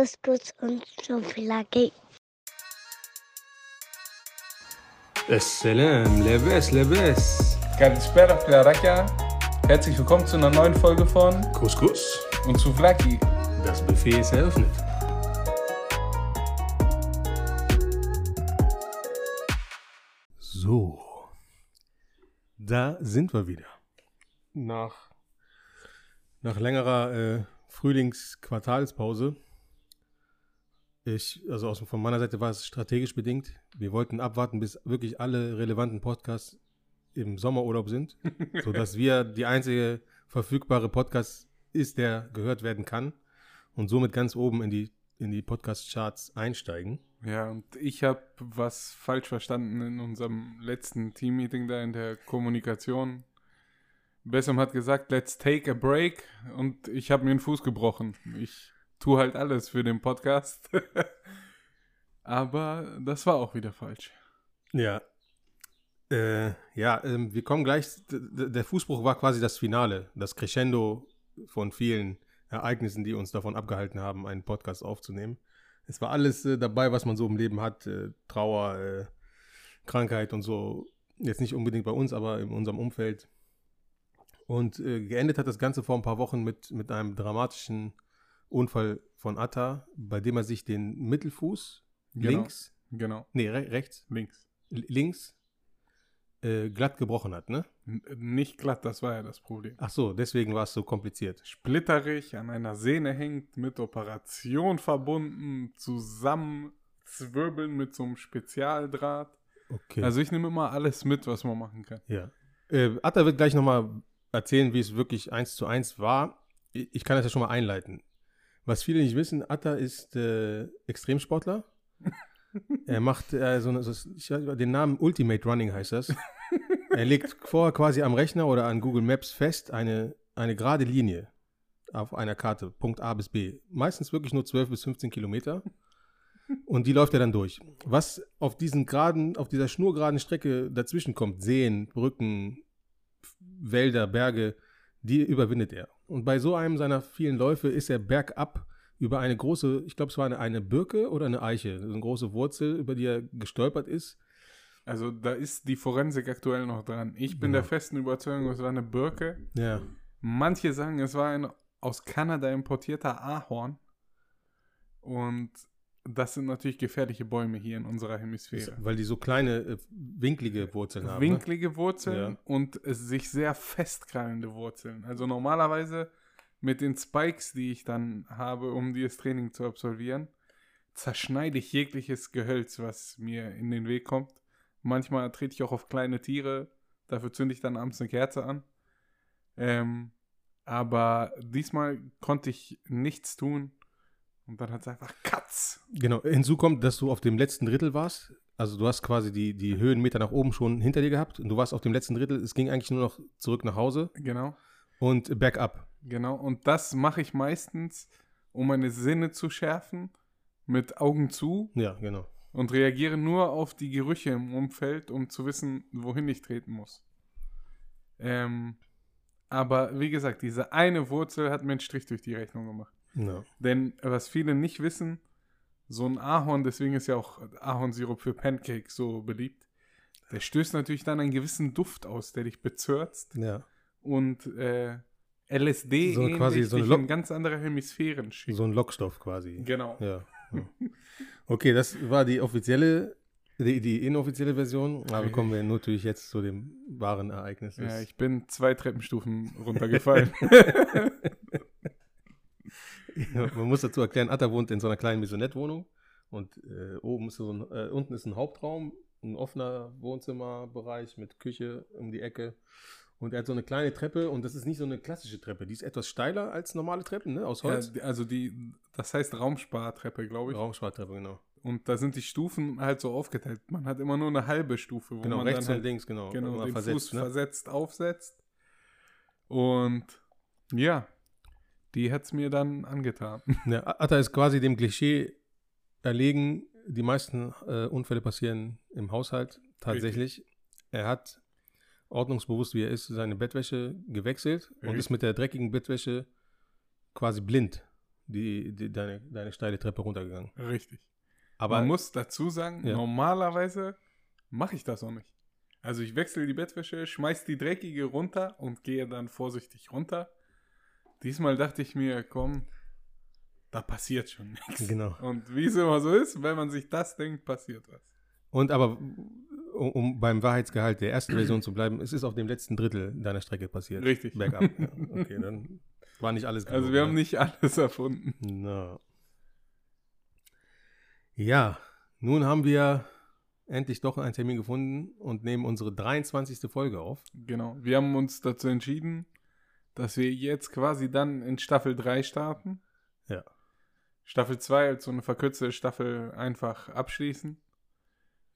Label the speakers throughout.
Speaker 1: Hibiskus und Schokolade.
Speaker 2: Assalam, Leves, Leves.
Speaker 3: Kalispera, Claraka. Herzlich willkommen zu einer neuen Folge von
Speaker 2: Couscous
Speaker 3: und Souvlaki.
Speaker 2: Das Buffet ist eröffnet. So, da sind wir wieder. Nach, nach längerer äh, Frühlingsquartalspause ich, also aus, von meiner Seite war es strategisch bedingt. Wir wollten abwarten, bis wirklich alle relevanten Podcasts im Sommerurlaub sind, sodass wir die einzige verfügbare Podcast ist, der gehört werden kann und somit ganz oben in die, in die Podcast-Charts einsteigen.
Speaker 3: Ja, und ich habe was falsch verstanden in unserem letzten Teammeeting da in der Kommunikation. Bessem hat gesagt, let's take a break und ich habe mir den Fuß gebrochen. Ich tue halt alles für den Podcast. Aber das war auch wieder falsch.
Speaker 2: Ja. Äh, ja, ähm, wir kommen gleich. Der Fußbruch war quasi das Finale, das Crescendo von vielen Ereignissen, die uns davon abgehalten haben, einen Podcast aufzunehmen. Es war alles äh, dabei, was man so im Leben hat: äh, Trauer, äh, Krankheit und so. Jetzt nicht unbedingt bei uns, aber in unserem Umfeld. Und äh, geendet hat das Ganze vor ein paar Wochen mit, mit einem dramatischen Unfall von Atta, bei dem er sich den Mittelfuß
Speaker 3: Genau.
Speaker 2: links,
Speaker 3: Genau,
Speaker 2: nee, re rechts,
Speaker 3: links.
Speaker 2: Links äh, glatt gebrochen hat, ne?
Speaker 3: N nicht glatt, das war ja das Problem.
Speaker 2: Ach so, deswegen war es so kompliziert.
Speaker 3: splitterig an einer Sehne hängt, mit Operation verbunden, zusammenzwirbeln mit so einem Spezialdraht.
Speaker 2: Okay.
Speaker 3: Also ich nehme immer alles mit, was man machen kann.
Speaker 2: ja. Äh, Atta wird gleich nochmal erzählen, wie es wirklich eins zu eins war. Ich kann das ja schon mal einleiten. Was viele nicht wissen, Atta ist äh, Extremsportler. er macht äh, so eine, so, ich den Namen Ultimate Running heißt das. er legt vorher quasi am Rechner oder an Google Maps fest eine, eine gerade Linie auf einer Karte, Punkt A bis B. Meistens wirklich nur 12 bis 15 Kilometer. Und die läuft er dann durch. Was auf diesen geraden, auf dieser schnurgeraden Strecke dazwischen kommt, Seen, Brücken, Wälder, Berge, die überwindet er. Und bei so einem seiner vielen Läufe ist er bergab über eine große, ich glaube, es war eine, eine Birke oder eine Eiche, eine große Wurzel, über die er gestolpert ist.
Speaker 3: Also da ist die Forensik aktuell noch dran. Ich bin
Speaker 2: Ja.
Speaker 3: der festen Überzeugung, es war eine Birke.
Speaker 2: Ja.
Speaker 3: Manche sagen, es war ein aus Kanada importierter Ahorn. Und das sind natürlich gefährliche Bäume hier in unserer Hemisphäre.
Speaker 2: Weil die so kleine, äh, winklige Wurzeln haben. Ne?
Speaker 3: winklige Wurzeln
Speaker 2: Ja.
Speaker 3: und sich sehr festkrallende Wurzeln. Also normalerweise mit den Spikes, die ich dann habe, um dieses Training zu absolvieren, zerschneide ich jegliches Gehölz, was mir in den Weg kommt. Manchmal trete ich auch auf kleine Tiere, dafür zünde ich dann abends eine Kerze an. Ähm, aber diesmal konnte ich nichts tun und dann hat es einfach Katz.
Speaker 2: Genau. Hinzu kommt, dass du auf dem letzten Drittel warst. Also du hast quasi die, die Höhenmeter nach oben schon hinter dir gehabt und du warst auf dem letzten Drittel. Es ging eigentlich nur noch zurück nach Hause
Speaker 3: Genau.
Speaker 2: und bergab.
Speaker 3: Genau, und das mache ich meistens, um meine Sinne zu schärfen, mit Augen zu
Speaker 2: Ja, genau.
Speaker 3: und reagiere nur auf die Gerüche im Umfeld, um zu wissen, wohin ich treten muss. Ähm, aber wie gesagt, diese eine Wurzel hat mir einen Strich durch die Rechnung gemacht.
Speaker 2: Ja.
Speaker 3: Denn was viele nicht wissen, so ein Ahorn, deswegen ist ja auch Ahornsirup für Pancakes so beliebt, der stößt natürlich dann einen gewissen Duft aus, der dich bezirzt
Speaker 2: ja.
Speaker 3: und äh, LSD
Speaker 2: So quasi so eine
Speaker 3: in ganz andere Hemisphären schickt.
Speaker 2: So ein Lockstoff quasi.
Speaker 3: Genau.
Speaker 2: Ja. ja. Okay, das war die offizielle, die, die inoffizielle Version. Aber kommen wir natürlich jetzt zu dem wahren Ereignis.
Speaker 3: Ja, ich bin zwei Treppenstufen runtergefallen.
Speaker 2: Man muss dazu erklären, Atta wohnt in so einer kleinen Maisonette-Wohnung und äh, oben ist so ein, äh, unten ist ein Hauptraum, ein offener Wohnzimmerbereich mit Küche um die Ecke. Und er hat so eine kleine Treppe und das ist nicht so eine klassische Treppe. Die ist etwas steiler als normale Treppen, ne? Aus
Speaker 3: ja,
Speaker 2: Holz.
Speaker 3: die- also die, das heißt Raumspartreppe, glaube ich.
Speaker 2: Raumspartreppe, genau.
Speaker 3: Und da sind die Stufen halt so aufgeteilt. Man hat immer nur eine halbe Stufe, wo
Speaker 2: Genau,
Speaker 3: man
Speaker 2: rechts
Speaker 3: dann
Speaker 2: und
Speaker 3: halt
Speaker 2: links, genau.
Speaker 3: genau, den
Speaker 2: versetzt,
Speaker 3: Fuß
Speaker 2: ne?
Speaker 3: versetzt aufsetzt. Und ja, die hat es mir dann angetan.
Speaker 2: Ja, Atta ist quasi dem Klischee erlegen. Die meisten äh, Unfälle passieren im Haushalt tatsächlich. Er hat ordnungsbewusst, wie er ist, seine Bettwäsche gewechselt und
Speaker 3: Richtig.
Speaker 2: ist mit der dreckigen Bettwäsche quasi blind die, die, deine, deine steile Treppe runtergegangen.
Speaker 3: Richtig.
Speaker 2: Aber
Speaker 3: Man muss dazu sagen,
Speaker 2: Ja.
Speaker 3: normalerweise mache ich das auch nicht. Also ich wechsle die Bettwäsche, schmeiß die dreckige runter und gehe dann vorsichtig runter. Diesmal dachte ich mir, komm, da passiert schon nichts.
Speaker 2: Genau.
Speaker 3: Und wie es immer so ist, wenn man sich das denkt, passiert was.
Speaker 2: Und aber, um, um beim Wahrheitsgehalt der ersten Version zu bleiben, es ist auf dem letzten Drittel deiner Strecke passiert.
Speaker 3: Richtig.
Speaker 2: Bergab. Ja, okay, dann war nicht alles
Speaker 3: Also
Speaker 2: gelogen,
Speaker 3: wir haben nicht alles erfunden.
Speaker 2: Na. Ja, nun haben wir endlich doch einen Termin gefunden und nehmen unsere 23. Folge auf.
Speaker 3: Genau. Wir haben uns dazu entschieden, dass wir jetzt quasi dann in Staffel 3 starten.
Speaker 2: Ja.
Speaker 3: Staffel 2 als so eine verkürzte Staffel einfach abschließen.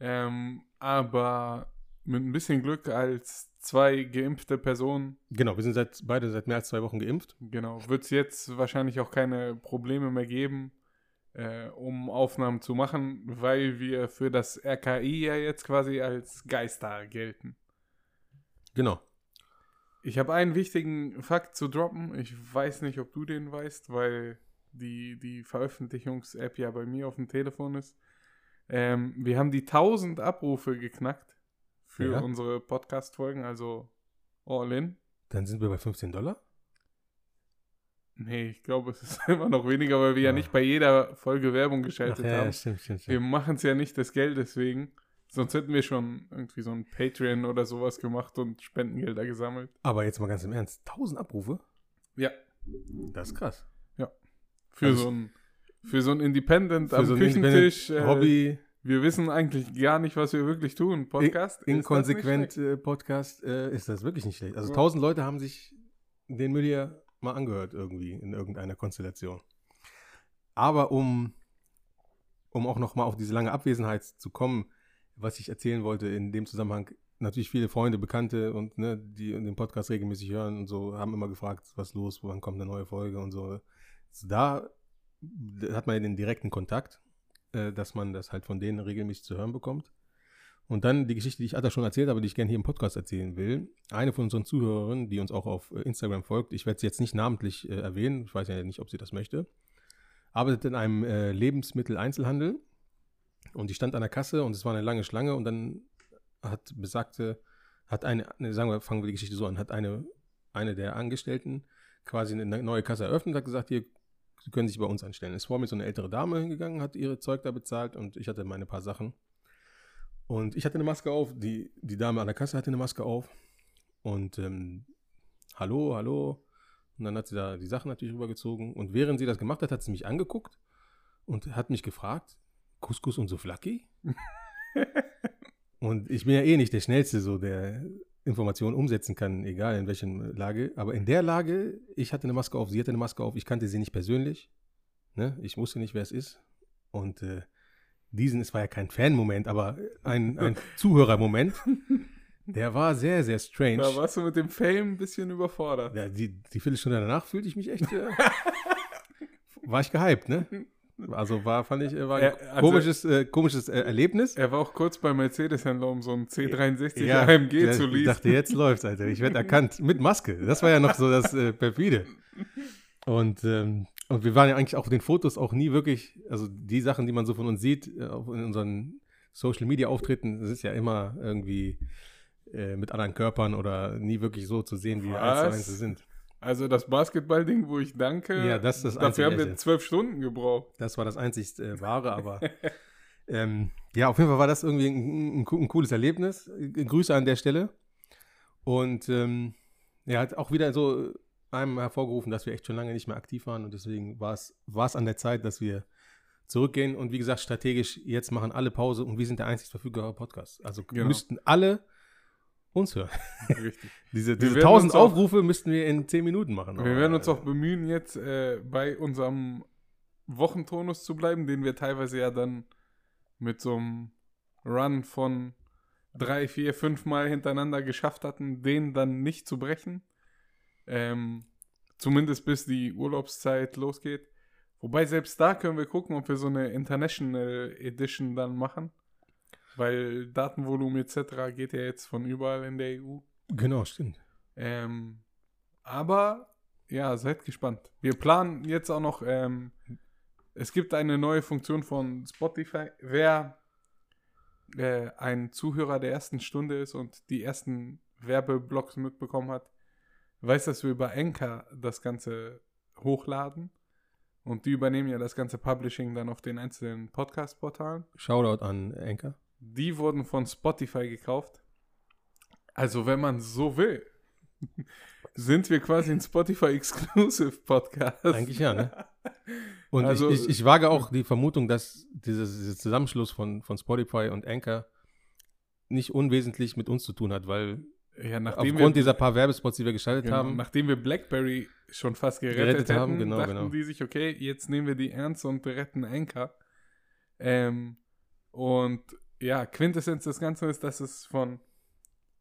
Speaker 3: Ähm, aber mit ein bisschen Glück als zwei geimpfte Personen,
Speaker 2: Genau, wir sind seit, beide seit mehr als zwei Wochen geimpft.
Speaker 3: genau, wird es jetzt wahrscheinlich auch keine Probleme mehr geben, äh, um Aufnahmen zu machen, weil wir für das RKI ja jetzt quasi als Geister gelten.
Speaker 2: Genau.
Speaker 3: Ich habe einen wichtigen Fakt zu droppen. Ich weiß nicht, ob du den weißt, weil die, die Veröffentlichungs-App ja bei mir auf dem Telefon ist. Ähm, wir haben die 1000 Abrufe geknackt für
Speaker 2: Ja.
Speaker 3: unsere Podcast-Folgen, also all in.
Speaker 2: Dann sind wir bei 15 Dollar.
Speaker 3: Nee, ich glaube, es ist immer noch weniger, weil wir ja
Speaker 2: Ah.
Speaker 3: nicht bei jeder Folge Werbung geschaltet
Speaker 2: Ach, ja,
Speaker 3: haben.
Speaker 2: stimmt, stimmt,
Speaker 3: Wir
Speaker 2: stimmt.
Speaker 3: machen es ja nicht des Geldes wegen. Sonst hätten wir schon irgendwie so ein Patreon oder sowas gemacht und Spendengelder gesammelt.
Speaker 2: Aber jetzt mal ganz im Ernst, 1000 Abrufe?
Speaker 3: Ja,
Speaker 2: Das ist krass.
Speaker 3: für
Speaker 2: Also
Speaker 3: so ein für so ein Independent
Speaker 2: Für
Speaker 3: am
Speaker 2: so
Speaker 3: Küchentisch.
Speaker 2: Independent
Speaker 3: äh,
Speaker 2: Hobby,
Speaker 3: Wir wissen eigentlich gar nicht, was wir wirklich tun. Podcast? das
Speaker 2: inkonsequent äh, Podcast, äh, ist das wirklich nicht schlecht. Also
Speaker 3: Ja.
Speaker 2: 1000 Leute haben sich den Müll hier mal angehört irgendwie in irgendeiner Konstellation. Aber um, um auch noch mal auf diese lange Abwesenheit zu kommen, was ich erzählen wollte in dem Zusammenhang, natürlich viele Freunde, Bekannte und ne, die den Podcast regelmäßig hören und so, haben immer gefragt, was los, wann kommt eine neue Folge und so. Also da hat man ja den direkten Kontakt, äh, dass man das halt von denen regelmäßig zu hören bekommt. Und dann die Geschichte, die ich Atta schon erzählt habe, die ich gerne hier im Podcast erzählen will. Eine von unseren Zuhörerinnen, die uns auch auf äh, Instagram folgt, ich werde sie jetzt nicht namentlich äh, erwähnen, ich weiß ja nicht, ob sie das möchte, arbeitet in einem äh, Lebensmitteleinzelhandel und die stand an der Kasse und es war eine lange Schlange und dann hat besagte, hat eine, ne, sagen wir, fangen wir die Geschichte so an, hat eine, eine der Angestellten quasi eine neue Kasse eröffnet, hat gesagt, hier, Sie können sich bei uns anstellen. Ist vor mir so eine ältere Dame hingegangen, hat ihre Zeug da bezahlt und ich hatte meine paar Sachen. Und ich hatte eine Maske auf, die, die Dame an der Kasse hatte eine Maske auf. Und ähm, hallo, hallo. Und dann hat sie da die Sachen natürlich rübergezogen. Und während sie das gemacht hat, hat sie mich angeguckt und hat mich gefragt, Couscous und Souflaki? und ich bin ja eh nicht der Schnellste, so der Informationen umsetzen kann, egal in welcher Lage. Aber in der Lage, ich hatte eine Maske auf, sie hatte eine Maske auf, ich kannte sie nicht persönlich. Ne? Ich wusste nicht, wer es ist. Und äh, diesen, es war ja kein Fan-Moment, aber ein, ein Zuhörermoment, der war sehr, sehr strange.
Speaker 3: Da warst du mit dem Fame ein bisschen überfordert.
Speaker 2: Ja, die, die Viertelstunde danach fühlte ich mich echt. Äh, war ich gehypt, ne? Also war, fand ich, war ein
Speaker 3: also-
Speaker 2: komisches, äh, komisches äh, Erlebnis.
Speaker 3: Er war auch kurz bei Mercedes-Händler, um so einen C63
Speaker 2: Ja,
Speaker 3: AMG
Speaker 2: ja,
Speaker 3: zu
Speaker 2: Ich
Speaker 3: leasen.
Speaker 2: dachte, jetzt läuft's, Alter. Ich werde erkannt. Mit Maske. Das war ja noch so das äh, perfide. Und, ähm, und wir waren ja eigentlich auf den Fotos auch nie wirklich, also die Sachen, die man so von uns sieht, äh, auch in unseren Social Media Auftritten, das ist ja immer irgendwie äh, mit anderen Körpern oder nie wirklich so zu sehen, wie wir eins zu
Speaker 3: Was?
Speaker 2: eins sind.
Speaker 3: Also das Basketball-Ding, wo ich danke,
Speaker 2: Ja, das ist das
Speaker 3: dafür haben wir zwölf Stunden gebraucht.
Speaker 2: Das war das einzig äh, Wahre, aber ähm, ja, auf jeden Fall war das irgendwie ein, ein, ein cooles Erlebnis. Äh, Grüße an der Stelle. Und ähm, ja, hat auch wieder so einem hervorgerufen, dass wir echt schon lange nicht mehr aktiv waren und deswegen war es war es an der Zeit, dass wir zurückgehen und wie gesagt, strategisch jetzt machen alle Pause und wir sind der einzig verfügbare Podcast. Also
Speaker 3: Genau.
Speaker 2: müssten alle uns hören.
Speaker 3: Richtig.
Speaker 2: Diese, diese
Speaker 3: werden
Speaker 2: 1000
Speaker 3: uns auch-
Speaker 2: Aufrufe müssten wir in 10 Minuten machen.
Speaker 3: Wir werden uns auch bemühen, jetzt äh, bei unserem Wochentonus zu bleiben, den wir teilweise ja dann mit so einem Run von drei, vier, fünf Mal hintereinander geschafft hatten, den dann nicht zu brechen. Ähm, zumindest bis die Urlaubszeit losgeht. Wobei selbst da können wir gucken, ob wir so eine International Edition dann machen. Weil Datenvolumen etc. geht ja jetzt von überall in der EU.
Speaker 2: Genau, stimmt.
Speaker 3: Ähm, aber Ja, seid gespannt. Wir planen jetzt auch noch, ähm, es gibt eine neue Funktion von Spotify. Wer äh, ein Zuhörer der ersten Stunde ist und die ersten Werbeblocks mitbekommen hat, weiß, dass wir über Anchor das Ganze hochladen. Und die übernehmen ja das ganze Publishing dann auf den einzelnen Podcast-Portalen.
Speaker 2: Shoutout an Anchor.
Speaker 3: Die wurden von Spotify gekauft. Also, wenn man so will, sind wir quasi ein Spotify-Exclusive Podcast.
Speaker 2: Eigentlich ja, ne? Und
Speaker 3: Also-
Speaker 2: ich, ich, ich wage auch die Vermutung, dass dieses, dieser Zusammenschluss von, von Spotify und Anchor nicht unwesentlich mit uns zu tun hat, weil
Speaker 3: Ja,
Speaker 2: aufgrund
Speaker 3: wir,
Speaker 2: dieser paar Werbespots, die wir geschaltet
Speaker 3: genau,
Speaker 2: haben,
Speaker 3: nachdem wir BlackBerry schon fast gerettet,
Speaker 2: Gerettet
Speaker 3: hätten,
Speaker 2: haben, genau,
Speaker 3: dachten
Speaker 2: genau.
Speaker 3: die sich, okay, jetzt nehmen wir die ernst und retten Anchor. Ähm, und ja, Quintessenz des Ganzen ist, dass es von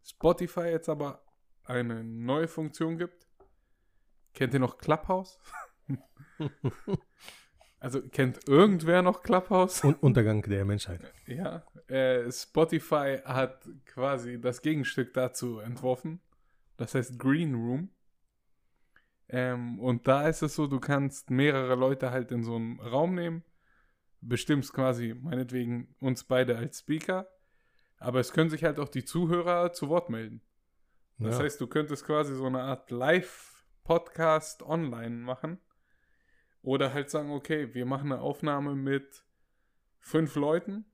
Speaker 3: Spotify jetzt aber eine neue Funktion gibt. Kennt ihr noch Clubhouse? also kennt irgendwer noch Clubhouse?
Speaker 2: Un Untergang der Menschheit.
Speaker 3: Ja, äh, Spotify hat quasi das Gegenstück dazu entworfen. Das heißt Green Room. Ähm, und da ist es so, du kannst mehrere Leute halt in so einen Raum nehmen, bestimmst quasi meinetwegen uns beide als Speaker, aber es können sich halt auch die Zuhörer zu Wort melden. Das
Speaker 2: Ja.
Speaker 3: heißt, du könntest quasi so eine Art Live-Podcast online machen. Oder halt sagen, okay, wir machen eine Aufnahme mit fünf Leuten,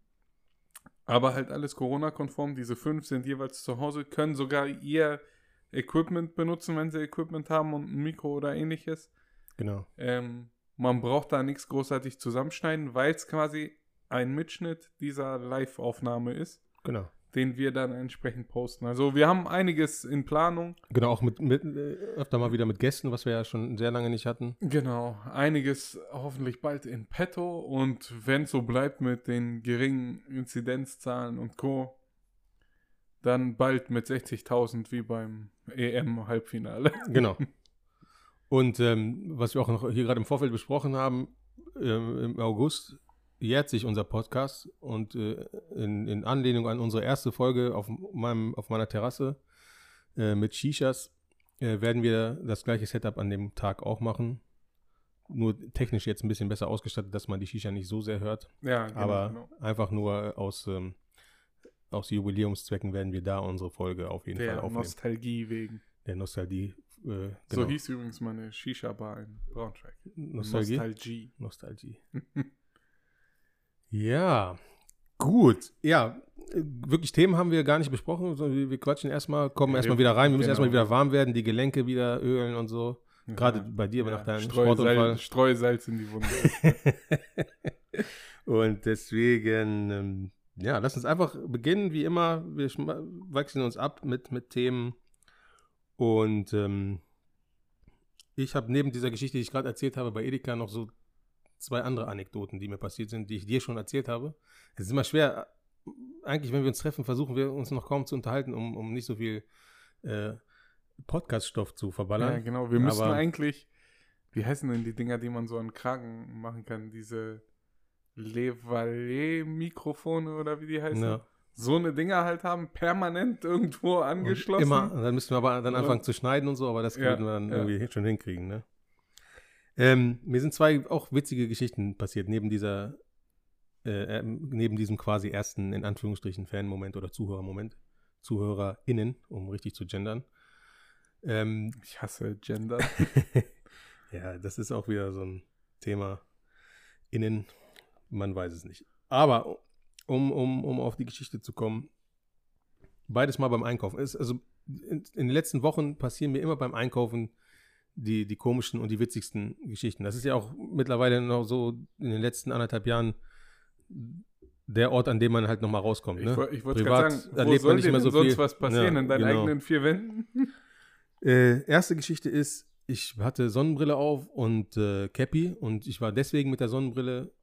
Speaker 3: aber halt alles Corona-konform. Diese fünf sind jeweils zu Hause, können sogar ihr Equipment benutzen, wenn sie Equipment haben und ein Mikro oder ähnliches.
Speaker 2: Genau.
Speaker 3: Ähm, man braucht da nichts großartig zusammenschneiden, weil es quasi ein Mitschnitt dieser Live-Aufnahme ist,
Speaker 2: Genau.
Speaker 3: den wir dann entsprechend posten. Also wir haben einiges in Planung.
Speaker 2: Genau, auch mit, mit äh, öfter mal wieder mit Gästen, was wir ja schon sehr lange nicht hatten.
Speaker 3: Genau, einiges hoffentlich bald in petto und wenn es so bleibt mit den geringen Inzidenzzahlen und Co., dann bald mit 60.000 wie beim EM-Halbfinale.
Speaker 2: Genau. Und ähm, was wir auch noch hier gerade im Vorfeld besprochen haben, ähm, im August jährt sich unser Podcast und äh, in, in Anlehnung an unsere erste Folge auf, meinem, auf meiner Terrasse äh, mit Shishas äh, werden wir das gleiche Setup an dem Tag auch machen. Nur technisch jetzt ein bisschen besser ausgestattet, dass man die Shisha nicht so sehr hört.
Speaker 3: Ja, genau,
Speaker 2: aber
Speaker 3: genau.
Speaker 2: einfach nur aus, ähm, aus Jubiläumszwecken werden wir da unsere Folge auf jeden Fall
Speaker 3: Der
Speaker 2: aufnehmen.
Speaker 3: Nostalgie wegen.
Speaker 2: Der Nostalgie. Äh,
Speaker 3: So
Speaker 2: genau.
Speaker 3: hieß übrigens meine Shisha-Bar in Braunschweig.
Speaker 2: Nostalgie.
Speaker 3: Nostalgie.
Speaker 2: Nostalgie. ja, gut. Ja, wirklich Themen haben wir gar nicht besprochen. Wir, wir quatschen erstmal, kommen
Speaker 3: Ja,
Speaker 2: erstmal wieder rein. Wir müssen
Speaker 3: genau.
Speaker 2: erstmal wieder warm werden, die Gelenke wieder ölen und so. Gerade bei dir nach deinem Sportunfall.
Speaker 3: Streusalz, Streusalz in die Wunde.
Speaker 2: und deswegen, ähm, ja, lass uns einfach beginnen, wie immer. Wir wechseln uns ab mit, mit Themen. Und ähm, ich habe neben dieser Geschichte, die ich gerade erzählt habe, bei Edeka noch so zwei andere Anekdoten, die mir passiert sind, die ich dir schon erzählt habe. Es ist immer schwer, eigentlich, wenn wir uns treffen, versuchen wir uns noch kaum zu unterhalten, um, um nicht so viel äh, Podcast-Stoff zu verballern.
Speaker 3: ja, genau. Wir müssen eigentlich, wie heißen denn die Dinger, die man so an Kragen machen kann? Diese Levalet-Mikrofone oder wie die heißen?
Speaker 2: Ja.
Speaker 3: So eine Dinger halt haben, permanent irgendwo angeschlossen.
Speaker 2: Immer, dann müssten wir aber dann anfangen zu schneiden und so, aber das
Speaker 3: Ja,
Speaker 2: würden wir dann
Speaker 3: ja.
Speaker 2: irgendwie schon hinkriegen, ne? Ähm, mir sind zwei auch witzige Geschichten passiert, neben dieser, äh, ähm, neben diesem quasi ersten, in Anführungsstrichen, Fan-Moment oder Zuhörermoment. ZuhörerInnen, um richtig zu gendern. Ähm,
Speaker 3: Ich hasse Gender.
Speaker 2: ja, das ist auch wieder so ein Thema. Innen, man weiß es nicht. Aber um, um, um auf die Geschichte zu kommen, beides mal beim Einkaufen. Es, also in, in den letzten Wochen passieren mir immer beim Einkaufen die, die komischen und die witzigsten Geschichten. Das ist ja auch mittlerweile noch so in den letzten anderthalb Jahren der Ort, an dem man halt nochmal rauskommt.
Speaker 3: Ich,
Speaker 2: Ne?
Speaker 3: woll- ich wollte gerade sagen, wo soll
Speaker 2: nicht mehr
Speaker 3: denn
Speaker 2: so
Speaker 3: sonst
Speaker 2: viel.
Speaker 3: was passieren?
Speaker 2: Ja,
Speaker 3: in deinen
Speaker 2: genau.
Speaker 3: eigenen vier Wänden?
Speaker 2: Äh, erste Geschichte ist, ich hatte Sonnenbrille auf und äh, Cappy und ich war deswegen mit der Sonnenbrille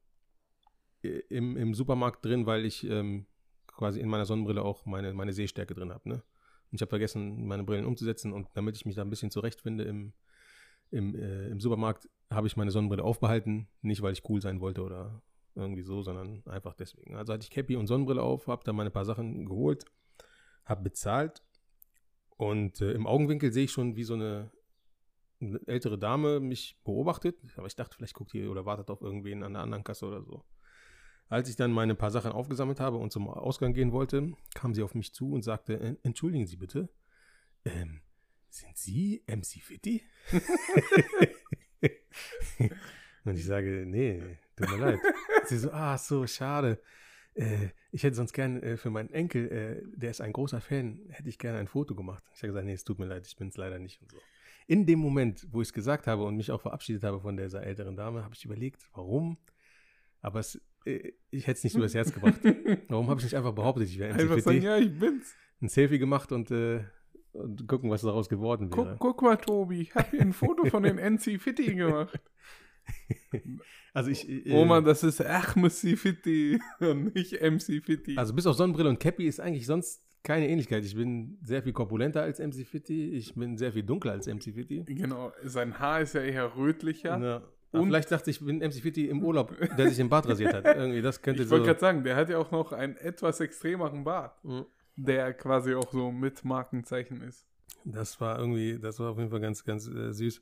Speaker 2: im, im Supermarkt drin, weil ich ähm, quasi in meiner Sonnenbrille auch meine, meine Sehstärke drin habe. Ne? Und ich habe vergessen, meine Brillen umzusetzen und damit ich mich da ein bisschen zurechtfinde im, im, äh, im Supermarkt, habe ich meine Sonnenbrille aufbehalten. Nicht, weil ich cool sein wollte oder irgendwie so, sondern einfach deswegen. Also hatte ich Cappy und Sonnenbrille auf, habe da meine paar Sachen geholt, habe bezahlt und äh, im Augenwinkel sehe ich schon, wie so eine eine ältere Dame mich beobachtet, aber ich dachte, vielleicht guckt die oder wartet auf irgendwen an der anderen Kasse oder so. Als ich dann meine paar Sachen aufgesammelt habe und zum Ausgang gehen wollte, kam sie auf mich zu und sagte, "En- entschuldigen Sie bitte, ähm, sind Sie MC Fitty? und ich sage, nee, tut mir leid. Sie so, ah, so, schade. Äh, ich hätte sonst gern äh, für meinen Enkel, äh, der ist ein großer Fan, hätte ich gerne ein Foto gemacht. Ich habe gesagt, nee, es tut mir leid, ich bin es leider nicht und so. In dem Moment, wo ich es gesagt habe und mich auch verabschiedet habe von dieser älteren Dame, habe ich überlegt, warum. Aber es, ich hätte es nicht übers Herz gebracht. Warum habe ich nicht einfach behauptet, ich wäre
Speaker 3: Einfach
Speaker 2: MC
Speaker 3: sagen, ja, ich bin's.
Speaker 2: ein Selfie gemacht und, äh, und gucken, was daraus geworden wäre.
Speaker 3: Guck, guck mal, Tobi, ich habe hier ein Foto von den NC Fitty gemacht.
Speaker 2: Also ich, äh,
Speaker 3: Oh Mann, das ist Ahmed Fitty und nicht MC Fitty.
Speaker 2: Also bis auf Sonnenbrille und Cappy ist eigentlich sonst keine Ähnlichkeit. Ich bin sehr viel korpulenter als MC Fitty. Ich bin sehr viel dunkler als MC Fitty.
Speaker 3: genau, sein Haar ist ja eher rötlicher.
Speaker 2: Ja. Aber
Speaker 3: Und-
Speaker 2: vielleicht dachte ich, ich bin MC Fitty im Urlaub, der sich im Bad rasiert hat. Irgendwie, das könnte
Speaker 3: Ich
Speaker 2: so.
Speaker 3: wollte gerade sagen, der hat ja auch noch einen etwas extremeren Bart,
Speaker 2: Mhm.
Speaker 3: der quasi auch so mit Markenzeichen ist.
Speaker 2: Das war irgendwie, das war auf jeden Fall ganz, ganz äh, süß.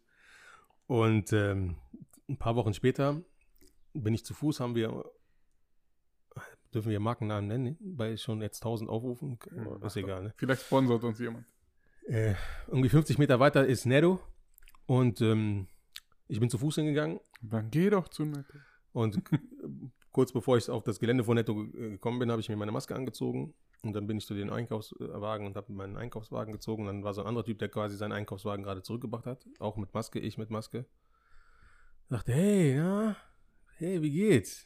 Speaker 2: Und ähm, ein paar Wochen später bin ich zu Fuß, haben wir, dürfen wir Markennamen nennen, bei schon jetzt 1000 Aufrufen,
Speaker 3: Ja,
Speaker 2: ist egal, ne?
Speaker 3: Vielleicht sponsort uns jemand.
Speaker 2: Äh, irgendwie 50 Meter weiter ist Netto und ähm, ich bin zu Fuß hingegangen
Speaker 3: Dann geh doch zu Netto.
Speaker 2: und kurz bevor ich auf das Gelände von Netto ge- gekommen bin, habe ich mir meine Maske angezogen und dann bin ich zu den Einkaufswagen und habe meinen Einkaufswagen gezogen. Und dann war so ein anderer Typ, der quasi seinen Einkaufswagen gerade zurückgebracht hat, auch mit Maske, ich mit Maske. Sagte, hey, na, hey, wie geht's?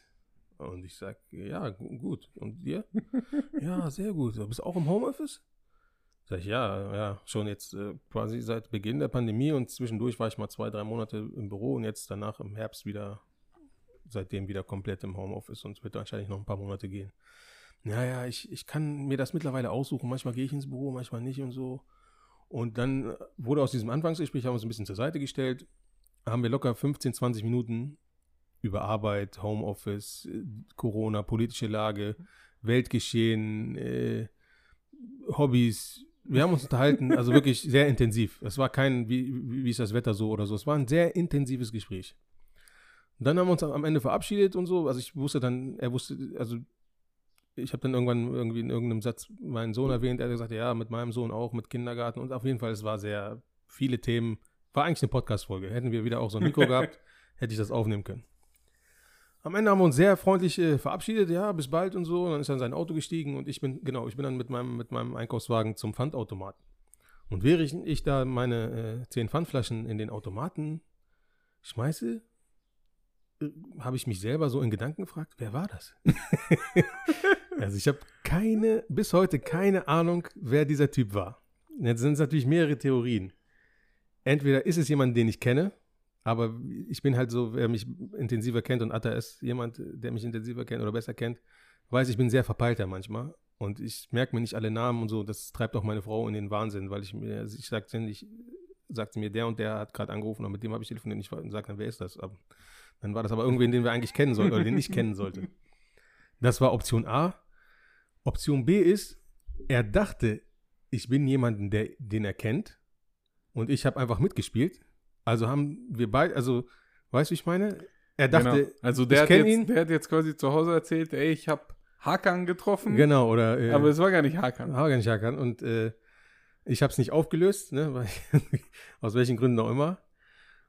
Speaker 2: Und ich sag, ja, gu- gut. Und dir? ja, sehr gut. Du bist auch im Homeoffice? Sag ich, ja, ja, schon jetzt äh, quasi seit Beginn der Pandemie und zwischendurch war ich mal zwei, drei Monate im Büro und jetzt danach im Herbst wieder, seitdem wieder komplett im Homeoffice und es wird wahrscheinlich noch ein paar Monate gehen. Ja, ja, ich, ich kann mir das mittlerweile aussuchen. Manchmal gehe ich ins Büro, manchmal nicht und so. Und dann äh, wurde aus diesem Anfangsgespräch, haben wir uns ein bisschen zur Seite gestellt, haben wir locker 15, 20 Minuten über Arbeit, Homeoffice, äh, Corona, politische Lage, Weltgeschehen, äh, Hobbys. Wir haben uns unterhalten, also wirklich sehr intensiv. Es war kein, wie, wie ist das Wetter so oder so. Es war ein sehr intensives Gespräch. Und dann haben wir uns am Ende verabschiedet und so. Also ich wusste dann, er wusste, also ich habe dann irgendwann irgendwie in irgendeinem Satz meinen Sohn erwähnt. Er hat gesagt, ja, mit meinem Sohn auch, mit Kindergarten. Und auf jeden Fall, es war sehr viele Themen. War eigentlich eine Podcast-Folge. Hätten wir wieder auch so ein Mikro gehabt, hätte ich das aufnehmen können. Am Ende haben wir uns sehr freundlich äh, verabschiedet, ja, bis bald und so. Und dann ist er in sein Auto gestiegen und ich bin, genau, ich bin dann mit meinem, mit meinem Einkaufswagen zum Pfandautomaten. Und während ich da meine äh, zehn Pfandflaschen in den Automaten schmeiße, äh, habe ich mich selber so in Gedanken gefragt, wer war das? also ich habe keine, bis heute keine Ahnung, wer dieser Typ war. Jetzt sind es natürlich mehrere Theorien. Entweder ist es jemand, den ich kenne, aber ich bin halt so, wer mich intensiver kennt und Atta ist jemand, der mich intensiver kennt oder besser kennt, weiß, ich bin sehr verpeilter manchmal und ich merke mir nicht alle Namen und so. Das treibt auch meine Frau in den Wahnsinn, weil ich mir, ich sage ständig, sagt mir, der und der hat gerade angerufen und mit dem habe ich telefoniert ich sage dann, wer ist das? Aber, dann war das aber irgendwen, den wir eigentlich kennen sollten oder den ich kennen sollte. Das war Option A. Option B ist, er dachte, ich bin jemanden, der, den er kennt und ich habe einfach mitgespielt. Also haben wir beide, also, weißt du, wie ich meine? Er dachte,
Speaker 3: genau. Also der
Speaker 2: ich
Speaker 3: hat, jetzt,
Speaker 2: ihn.
Speaker 3: der hat jetzt quasi zu Hause erzählt, ey, ich habe Hakan getroffen,
Speaker 2: genau, oder, äh,
Speaker 3: aber es war gar nicht Hakan.
Speaker 2: habe gar nicht erkannt und äh, ich habe es nicht aufgelöst, ne, weil ich, aus welchen Gründen auch immer.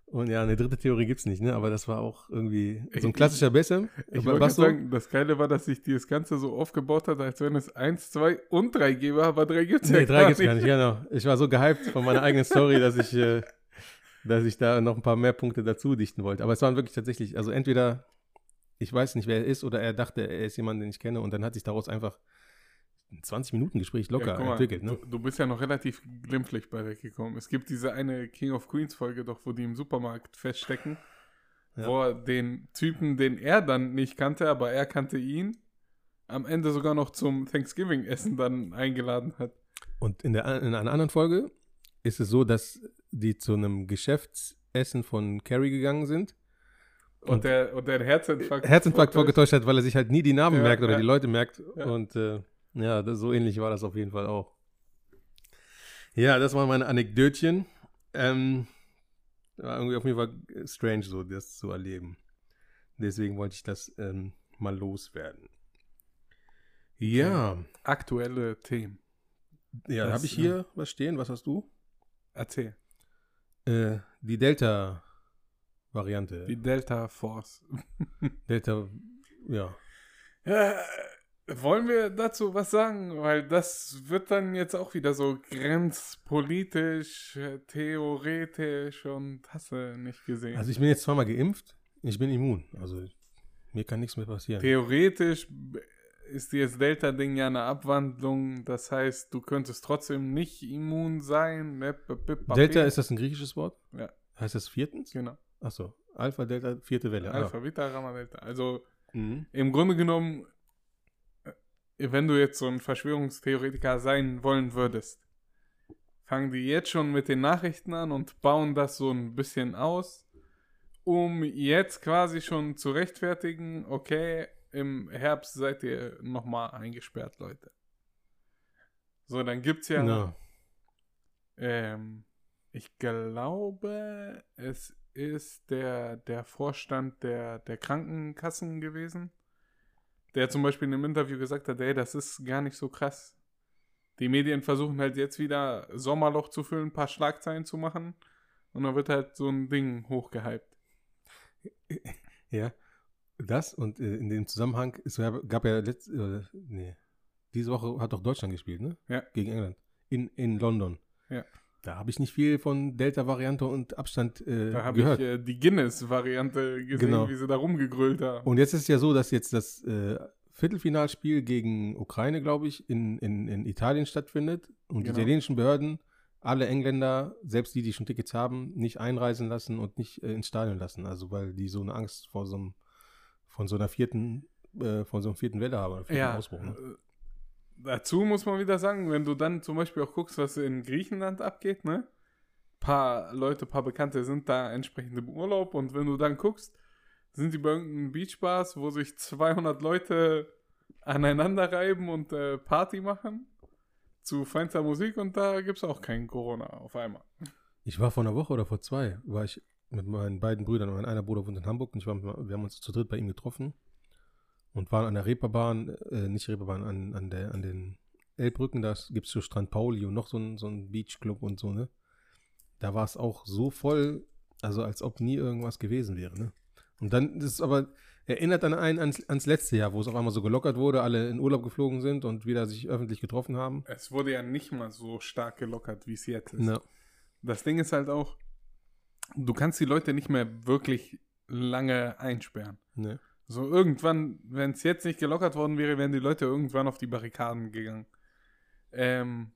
Speaker 2: Und ja, eine dritte Theorie gibt es nicht, ne, aber das war auch irgendwie so ein
Speaker 3: Ich-
Speaker 2: klassischer Bessem.
Speaker 3: Ich
Speaker 2: Aber
Speaker 3: wollte sagen, das Geile war, dass sich das Ganze so aufgebaut hat, als wenn es 1, 2 und 3 gäbe, aber 3 gibt es
Speaker 2: Nee,
Speaker 3: ja
Speaker 2: drei
Speaker 3: gar
Speaker 2: gibt's
Speaker 3: nicht.
Speaker 2: gar nicht, genau. Ich war so gehypt von meiner eigenen Story, dass ich, äh, dass ich da noch ein paar mehr Punkte dazu dichten wollte. Aber es waren wirklich tatsächlich, also entweder, ich weiß nicht, wer er ist, oder er dachte, er ist jemand, den ich kenne, und dann hat sich daraus einfach ein 20-Minuten-Gespräch locker
Speaker 3: Ja, mal,
Speaker 2: entwickelt. Ne?
Speaker 3: du, du bist ja noch relativ glimpflich bei weggekommen. Es gibt diese eine King of Queens Folge doch, wo die im Supermarkt feststecken,
Speaker 2: Ja.
Speaker 3: wo er den Typen, den er dann nicht kannte, aber er kannte ihn, am Ende sogar noch zum Thanksgiving-Essen dann eingeladen hat.
Speaker 2: Und in, der, in einer anderen Folge ist es so, dass die zu einem Geschäftsessen von Carrie gegangen sind.
Speaker 3: Und,
Speaker 2: Und-
Speaker 3: der, und der Herzinfarkt,
Speaker 2: Herzinfarkt vorgetäuscht hat, weil er sich halt nie die Namen
Speaker 3: Ja,
Speaker 2: merkt oder
Speaker 3: ja.
Speaker 2: die Leute merkt.
Speaker 3: Ja.
Speaker 2: Und äh, ja, das, so ähnlich war das auf jeden Fall auch. Ja, das waren meine Anekdötchen. Ähm, War irgendwie auf jeden Fall strange, so das zu erleben. Deswegen wollte ich das ähm, mal loswerden. Ja,
Speaker 3: Aktuelle Themen.
Speaker 2: ja, habe ich hier was stehen. Was hast du?
Speaker 3: Erzähl.
Speaker 2: Äh, die Delta-Variante.
Speaker 3: Die Delta Force.
Speaker 2: Delta, ja.
Speaker 3: Ja, wollen wir dazu was sagen? Weil das wird dann jetzt auch wieder so grenzpolitisch, äh, theoretisch und hast du nicht gesehen.
Speaker 2: Also ich bin jetzt zweimal geimpft. Ich bin immun. Also mir kann nichts mehr passieren.
Speaker 3: Theoretisch ist dieses Delta-Ding ja eine Abwandlung. Das heißt, du könntest trotzdem nicht immun sein. Ne?
Speaker 2: Delta ist das ein griechisches Wort?
Speaker 3: Ja.
Speaker 2: Heißt das viertens?
Speaker 3: Genau.
Speaker 2: Achso. Alpha, Delta, vierte Welle.
Speaker 3: Alpha, Beta, Gamma, Delta. Also
Speaker 2: Ah. Mhm.
Speaker 3: im Grunde genommen, äh, wenn du jetzt so ein Verschwörungstheoretiker sein wollen würdest, fangen die jetzt schon mit den Nachrichten an und bauen das so ein bisschen aus, um jetzt quasi schon zu rechtfertigen, okay, im Herbst seid ihr nochmal eingesperrt, Leute. So, dann gibt's ja,
Speaker 2: Ja.
Speaker 3: ähm, ich glaube, es ist der, der Vorstand der, der Krankenkassen gewesen, der zum Beispiel in einem Interview gesagt hat, ey, das ist gar nicht so krass. Die Medien versuchen halt jetzt wieder Sommerloch zu füllen, ein paar Schlagzeilen zu machen und dann wird halt so ein Ding hochgehypt.
Speaker 2: Ja. Das und äh, in dem Zusammenhang, es gab gab ja letzt, äh, nee, diese Woche hat doch Deutschland gespielt, ne?
Speaker 3: Ja.
Speaker 2: Gegen England. In, in London.
Speaker 3: Ja.
Speaker 2: Da habe ich nicht viel von Delta-Variante und Abstand äh,
Speaker 3: Da habe
Speaker 2: gehört.
Speaker 3: ich äh, die Guinness-Variante gesehen,
Speaker 2: Genau.
Speaker 3: wie sie da rumgegrölt haben.
Speaker 2: Und jetzt ist es ja so, dass jetzt das äh, Viertelfinalspiel gegen Ukraine, glaube ich, in, in, in Italien stattfindet und die
Speaker 3: Genau.
Speaker 2: italienischen Behörden alle Engländer, selbst die, die schon Tickets haben, nicht einreisen lassen und nicht äh, ins Stadion lassen. Also weil die so eine Angst vor so einem, von so einer vierten, äh, von so einer vierten Welle haben, vierten
Speaker 3: ja,
Speaker 2: Ausbruch. Ne?
Speaker 3: äh, dazu muss man wieder sagen, wenn du dann zum Beispiel auch guckst, was in Griechenland abgeht, ne? Paar Leute, paar Bekannte sind da entsprechend im Urlaub und wenn du dann guckst, sind die bei irgendeinen Beachbars, wo sich 200 Leute aneinander reiben und äh, Party machen zu feinster Musik und da gibt es auch kein Corona auf einmal.
Speaker 2: Ich war vor einer Woche oder vor zwei, war ich mit meinen beiden Brüdern und mein einer Bruder wohnt in Hamburg und war wir haben uns zu dritt bei ihm getroffen und waren an der Reeperbahn, äh, nicht Reeperbahn, an, an, der, an den Elbbrücken, da gibt es so Strand Pauli und noch so ein, so ein Beachclub und so, ne? Da war es auch so voll, also als ob nie irgendwas gewesen wäre, ne? Und dann, das ist aber, erinnert an einen ans, ans letzte Jahr, wo es auf einmal so gelockert wurde, alle in Urlaub geflogen sind und wieder sich öffentlich getroffen haben.
Speaker 3: Es wurde ja nicht mal so stark gelockert, wie es jetzt ist.
Speaker 2: Ja.
Speaker 3: Das Ding ist halt auch, du kannst die Leute nicht mehr wirklich lange einsperren.
Speaker 2: Ne?
Speaker 3: So irgendwann, wenn es jetzt nicht gelockert worden wäre, wären die Leute irgendwann auf die Barrikaden gegangen. Ähm,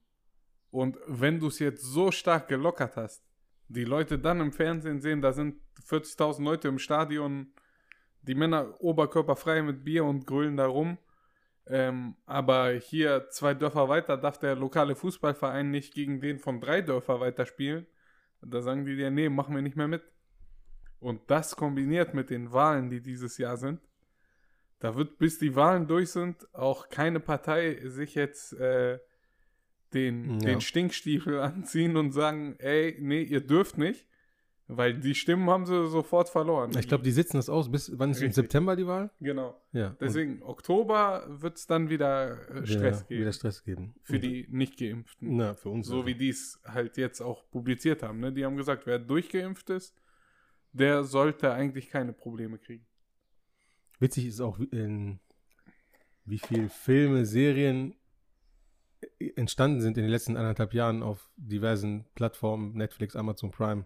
Speaker 3: und wenn du es jetzt so stark gelockert hast, die Leute dann im Fernsehen sehen, da sind 40.000 Leute im Stadion, die Männer oberkörperfrei mit Bier und grölen da rum. Ähm, aber hier zwei Dörfer weiter darf der lokale Fußballverein nicht gegen den von drei Dörfer weiter spielen. Da sagen die dir, nee, machen wir nicht mehr mit. Und das kombiniert mit den Wahlen, die dieses Jahr sind, da wird, bis die Wahlen durch sind, auch keine Partei sich jetzt äh, den,
Speaker 2: Ja.
Speaker 3: den Stinkstiefel anziehen und sagen, ey, nee, ihr dürft nicht, weil die Stimmen haben sie sofort verloren.
Speaker 2: Ich glaube, die sitzen das aus. Bis wann ist im
Speaker 3: Richtig.
Speaker 2: September die Wahl?
Speaker 3: Genau.
Speaker 2: Ja.
Speaker 3: Deswegen, Oktober wird es dann wieder äh, Stress
Speaker 2: wieder,
Speaker 3: geben.
Speaker 2: Wieder Stress geben.
Speaker 3: für
Speaker 2: Und-
Speaker 3: die Nicht-Geimpften.
Speaker 2: Na, für uns.
Speaker 3: So
Speaker 2: also.
Speaker 3: wie die es halt jetzt auch publiziert haben. Ne? Die haben gesagt, wer durchgeimpft ist, der sollte eigentlich keine Probleme kriegen.
Speaker 2: Witzig ist auch, wie- in, wie viele Filme, Serien äh, entstanden sind in den letzten anderthalb Jahren auf diversen Plattformen, Netflix, Amazon Prime,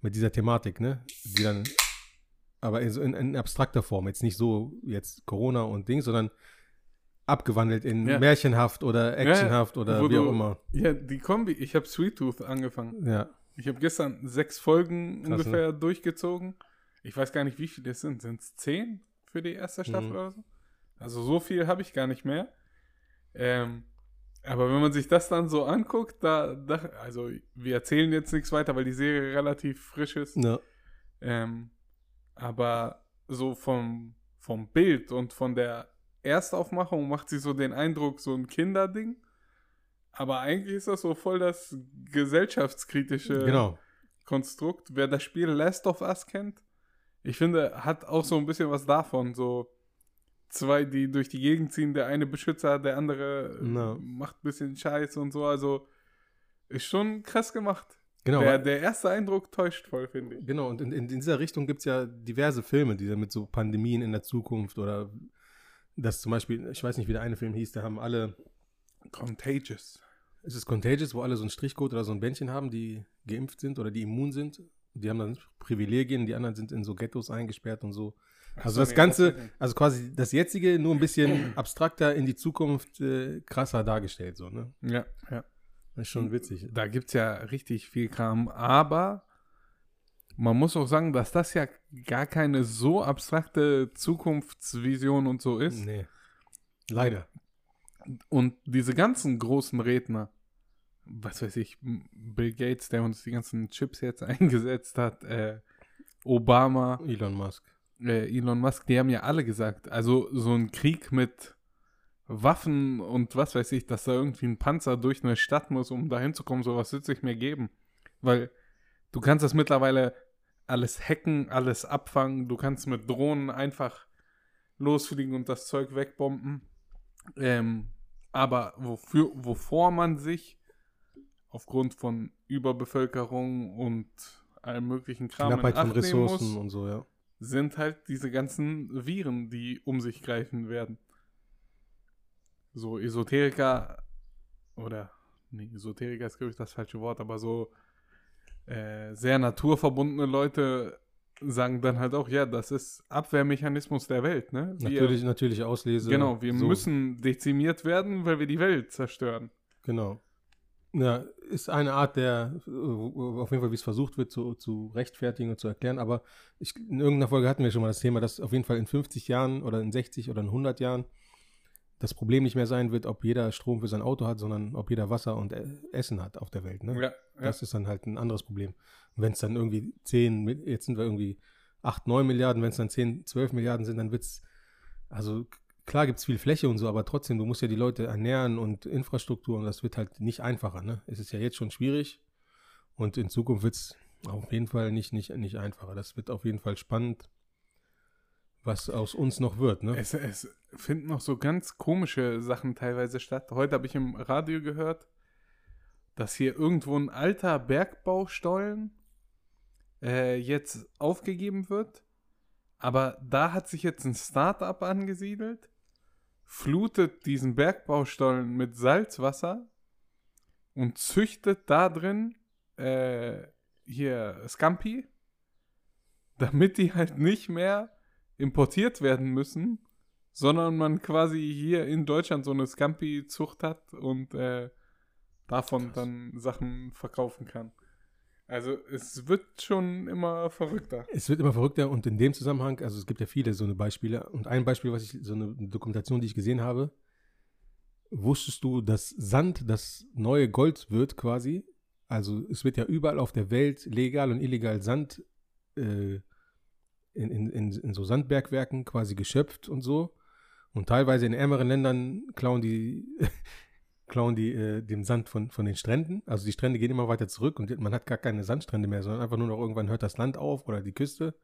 Speaker 2: mit dieser Thematik, ne? Die dann, aber in, in, in abstrakter Form, jetzt nicht so jetzt Corona und Ding, sondern abgewandelt in
Speaker 3: Ja.
Speaker 2: märchenhaft oder actionhaft
Speaker 3: Ja,
Speaker 2: oder wie
Speaker 3: du-
Speaker 2: auch immer.
Speaker 3: Ja, die Kombi, ich habe Sweet Tooth angefangen.
Speaker 2: Ja.
Speaker 3: Ich habe gestern sechs Folgen
Speaker 2: Krass, ne?
Speaker 3: ungefähr durchgezogen. Ich weiß gar nicht, wie viele es sind. Sind es zehn für die erste Staffel
Speaker 2: Mhm.
Speaker 3: oder so? Also so viel habe ich gar nicht mehr. Ähm, aber wenn man sich das dann so anguckt, da, da, also wir erzählen jetzt nichts weiter, weil die Serie relativ frisch ist.
Speaker 2: ja.
Speaker 3: Ähm, aber so vom, vom Bild und von der Erstaufmachung macht sie so den Eindruck, so ein Kinderding. Aber eigentlich ist das so voll das gesellschaftskritische
Speaker 2: Genau.
Speaker 3: Konstrukt. Wer das Spiel Last of Us kennt, ich finde, hat auch so ein bisschen was davon. So zwei, die durch die Gegend ziehen, der eine Beschützer, der andere
Speaker 2: Ja.
Speaker 3: macht ein bisschen Scheiß und so. Also ist schon krass gemacht.
Speaker 2: Genau,
Speaker 3: der, der erste Eindruck täuscht voll, finde ich.
Speaker 2: Genau, und in, in dieser Richtung gibt es ja diverse Filme, die mit so Pandemien in der Zukunft oder das zum Beispiel, ich weiß nicht, wie der eine Film hieß, da haben alle,
Speaker 3: Contagious.
Speaker 2: ist es Contagious, wo alle so einen Strichcode oder so ein Bändchen haben, die geimpft sind oder die immun sind. Die haben dann Privilegien, die anderen sind in so Ghettos eingesperrt und so. Also
Speaker 3: so,
Speaker 2: das Ganze, also quasi das jetzige nur ein bisschen abstrakter in die Zukunft äh, krasser dargestellt, so, ne?
Speaker 3: Ja, ja.
Speaker 2: Das ist schon witzig.
Speaker 3: Da gibt es ja richtig viel Kram, aber man muss auch sagen, dass das ja gar keine so abstrakte Zukunftsvision und so ist.
Speaker 2: Nee. Leider.
Speaker 3: Und diese ganzen großen Redner, was weiß ich, Bill Gates, der uns die ganzen Chips jetzt eingesetzt hat, äh, Obama,
Speaker 2: Elon Musk.
Speaker 3: Äh, Elon Musk, die haben ja alle gesagt, also so ein Krieg mit Waffen und was weiß ich, dass da irgendwie ein Panzer durch eine Stadt muss, um da hinzukommen, sowas wird sich mir geben. Weil du kannst das mittlerweile alles hacken, alles abfangen, du kannst mit Drohnen einfach losfliegen und das Zeug wegbomben. Ähm, aber wofür, wovor man sich aufgrund von Überbevölkerung und allem möglichen Kram in
Speaker 2: Knappheit von
Speaker 3: Acht nehmen
Speaker 2: Ressourcen
Speaker 3: muss,
Speaker 2: und so, ja.
Speaker 3: Sind halt diese ganzen Viren, die um sich greifen werden. So Esoteriker oder nee, Esoteriker ist glaube ich das falsche Wort, aber so äh, sehr naturverbundene Leute sagen dann halt auch, ja, das ist Abwehrmechanismus der Welt, ne? Wir-
Speaker 2: Natürlich, natürliche Auslese.
Speaker 3: genau, wir
Speaker 2: so.
Speaker 3: müssen dezimiert werden, weil wir die Welt zerstören.
Speaker 2: Genau. Ja, ist eine Art der, äh, auf jeden Fall, wie es versucht wird, zu, zu rechtfertigen und zu erklären. Aber ich, in irgendeiner Folge hatten wir schon mal das Thema, dass auf jeden Fall in 50 Jahren oder in 60 oder in 100 Jahren das Problem nicht mehr sein wird, ob jeder Strom für sein Auto hat, sondern ob jeder Wasser und äh, Essen hat auf der Welt. Ne?
Speaker 3: Ja, ja.
Speaker 2: Das ist dann halt ein anderes Problem. Wenn es dann irgendwie 10, Mi- jetzt sind wir irgendwie 8, 9 Milliarden, wenn es dann 10, 12 Milliarden sind, dann wird es, also klar gibt es viel Fläche und so, aber trotzdem, du musst ja die Leute ernähren und Infrastruktur und das wird halt nicht einfacher. Ne? Es ist ja jetzt schon schwierig und in Zukunft wird es auf jeden Fall nicht, nicht, nicht einfacher. Das wird auf jeden Fall spannend, was aus uns noch wird. Ne?
Speaker 3: Es, es finden noch so ganz komische Sachen teilweise statt. Heute habe ich im Radio gehört, dass hier irgendwo ein alter Bergbaustollen äh, jetzt aufgegeben wird. Aber da hat sich jetzt ein Start-up angesiedelt, flutet diesen Bergbaustollen mit Salzwasser und züchtet da drin äh, hier Scampi, damit die halt nicht mehr importiert werden müssen, sondern man quasi hier in Deutschland so eine Scampi-Zucht hat und äh, davon
Speaker 2: Krass.
Speaker 3: dann Sachen verkaufen kann. Also es wird schon immer verrückter.
Speaker 2: Es wird immer verrückter und in dem Zusammenhang, also es gibt ja viele so eine Beispiele und ein Beispiel, was ich, so eine Dokumentation, die ich gesehen habe, wusstest du, dass Sand das neue Gold wird quasi? Also es wird ja überall auf der Welt legal und illegal Sand äh, in, in, in, in so Sandbergwerken quasi geschöpft und so. Und teilweise in ärmeren Ländern klauen die, klauen die äh, den Sand von, von den Stränden. Also die Strände gehen immer weiter zurück und man hat gar keine Sandstrände mehr, sondern einfach nur noch irgendwann hört das Land auf oder die Küste.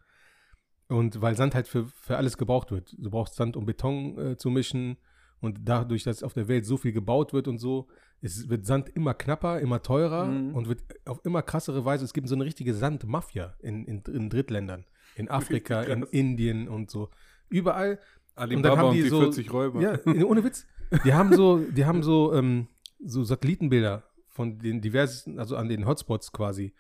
Speaker 2: Und weil Sand halt für, für alles gebraucht wird. Du brauchst Sand, um Beton äh, zu mischen. Und dadurch, dass auf der Welt so viel gebaut wird und so, es wird Sand immer knapper, immer teurer
Speaker 3: Mhm.
Speaker 2: und wird auf immer krassere Weise. Es gibt so eine richtige Sandmafia in, in, in Drittländern. In Afrika, in. Indien und so. Überall
Speaker 3: Alibaba
Speaker 2: haben
Speaker 3: und
Speaker 2: die
Speaker 3: die,
Speaker 2: so-
Speaker 3: 40 Räuber.
Speaker 2: ja, ohne Witz. Die haben so, die haben so, ähm, so Satellitenbilder von den diversen, also an den Hotspots quasi.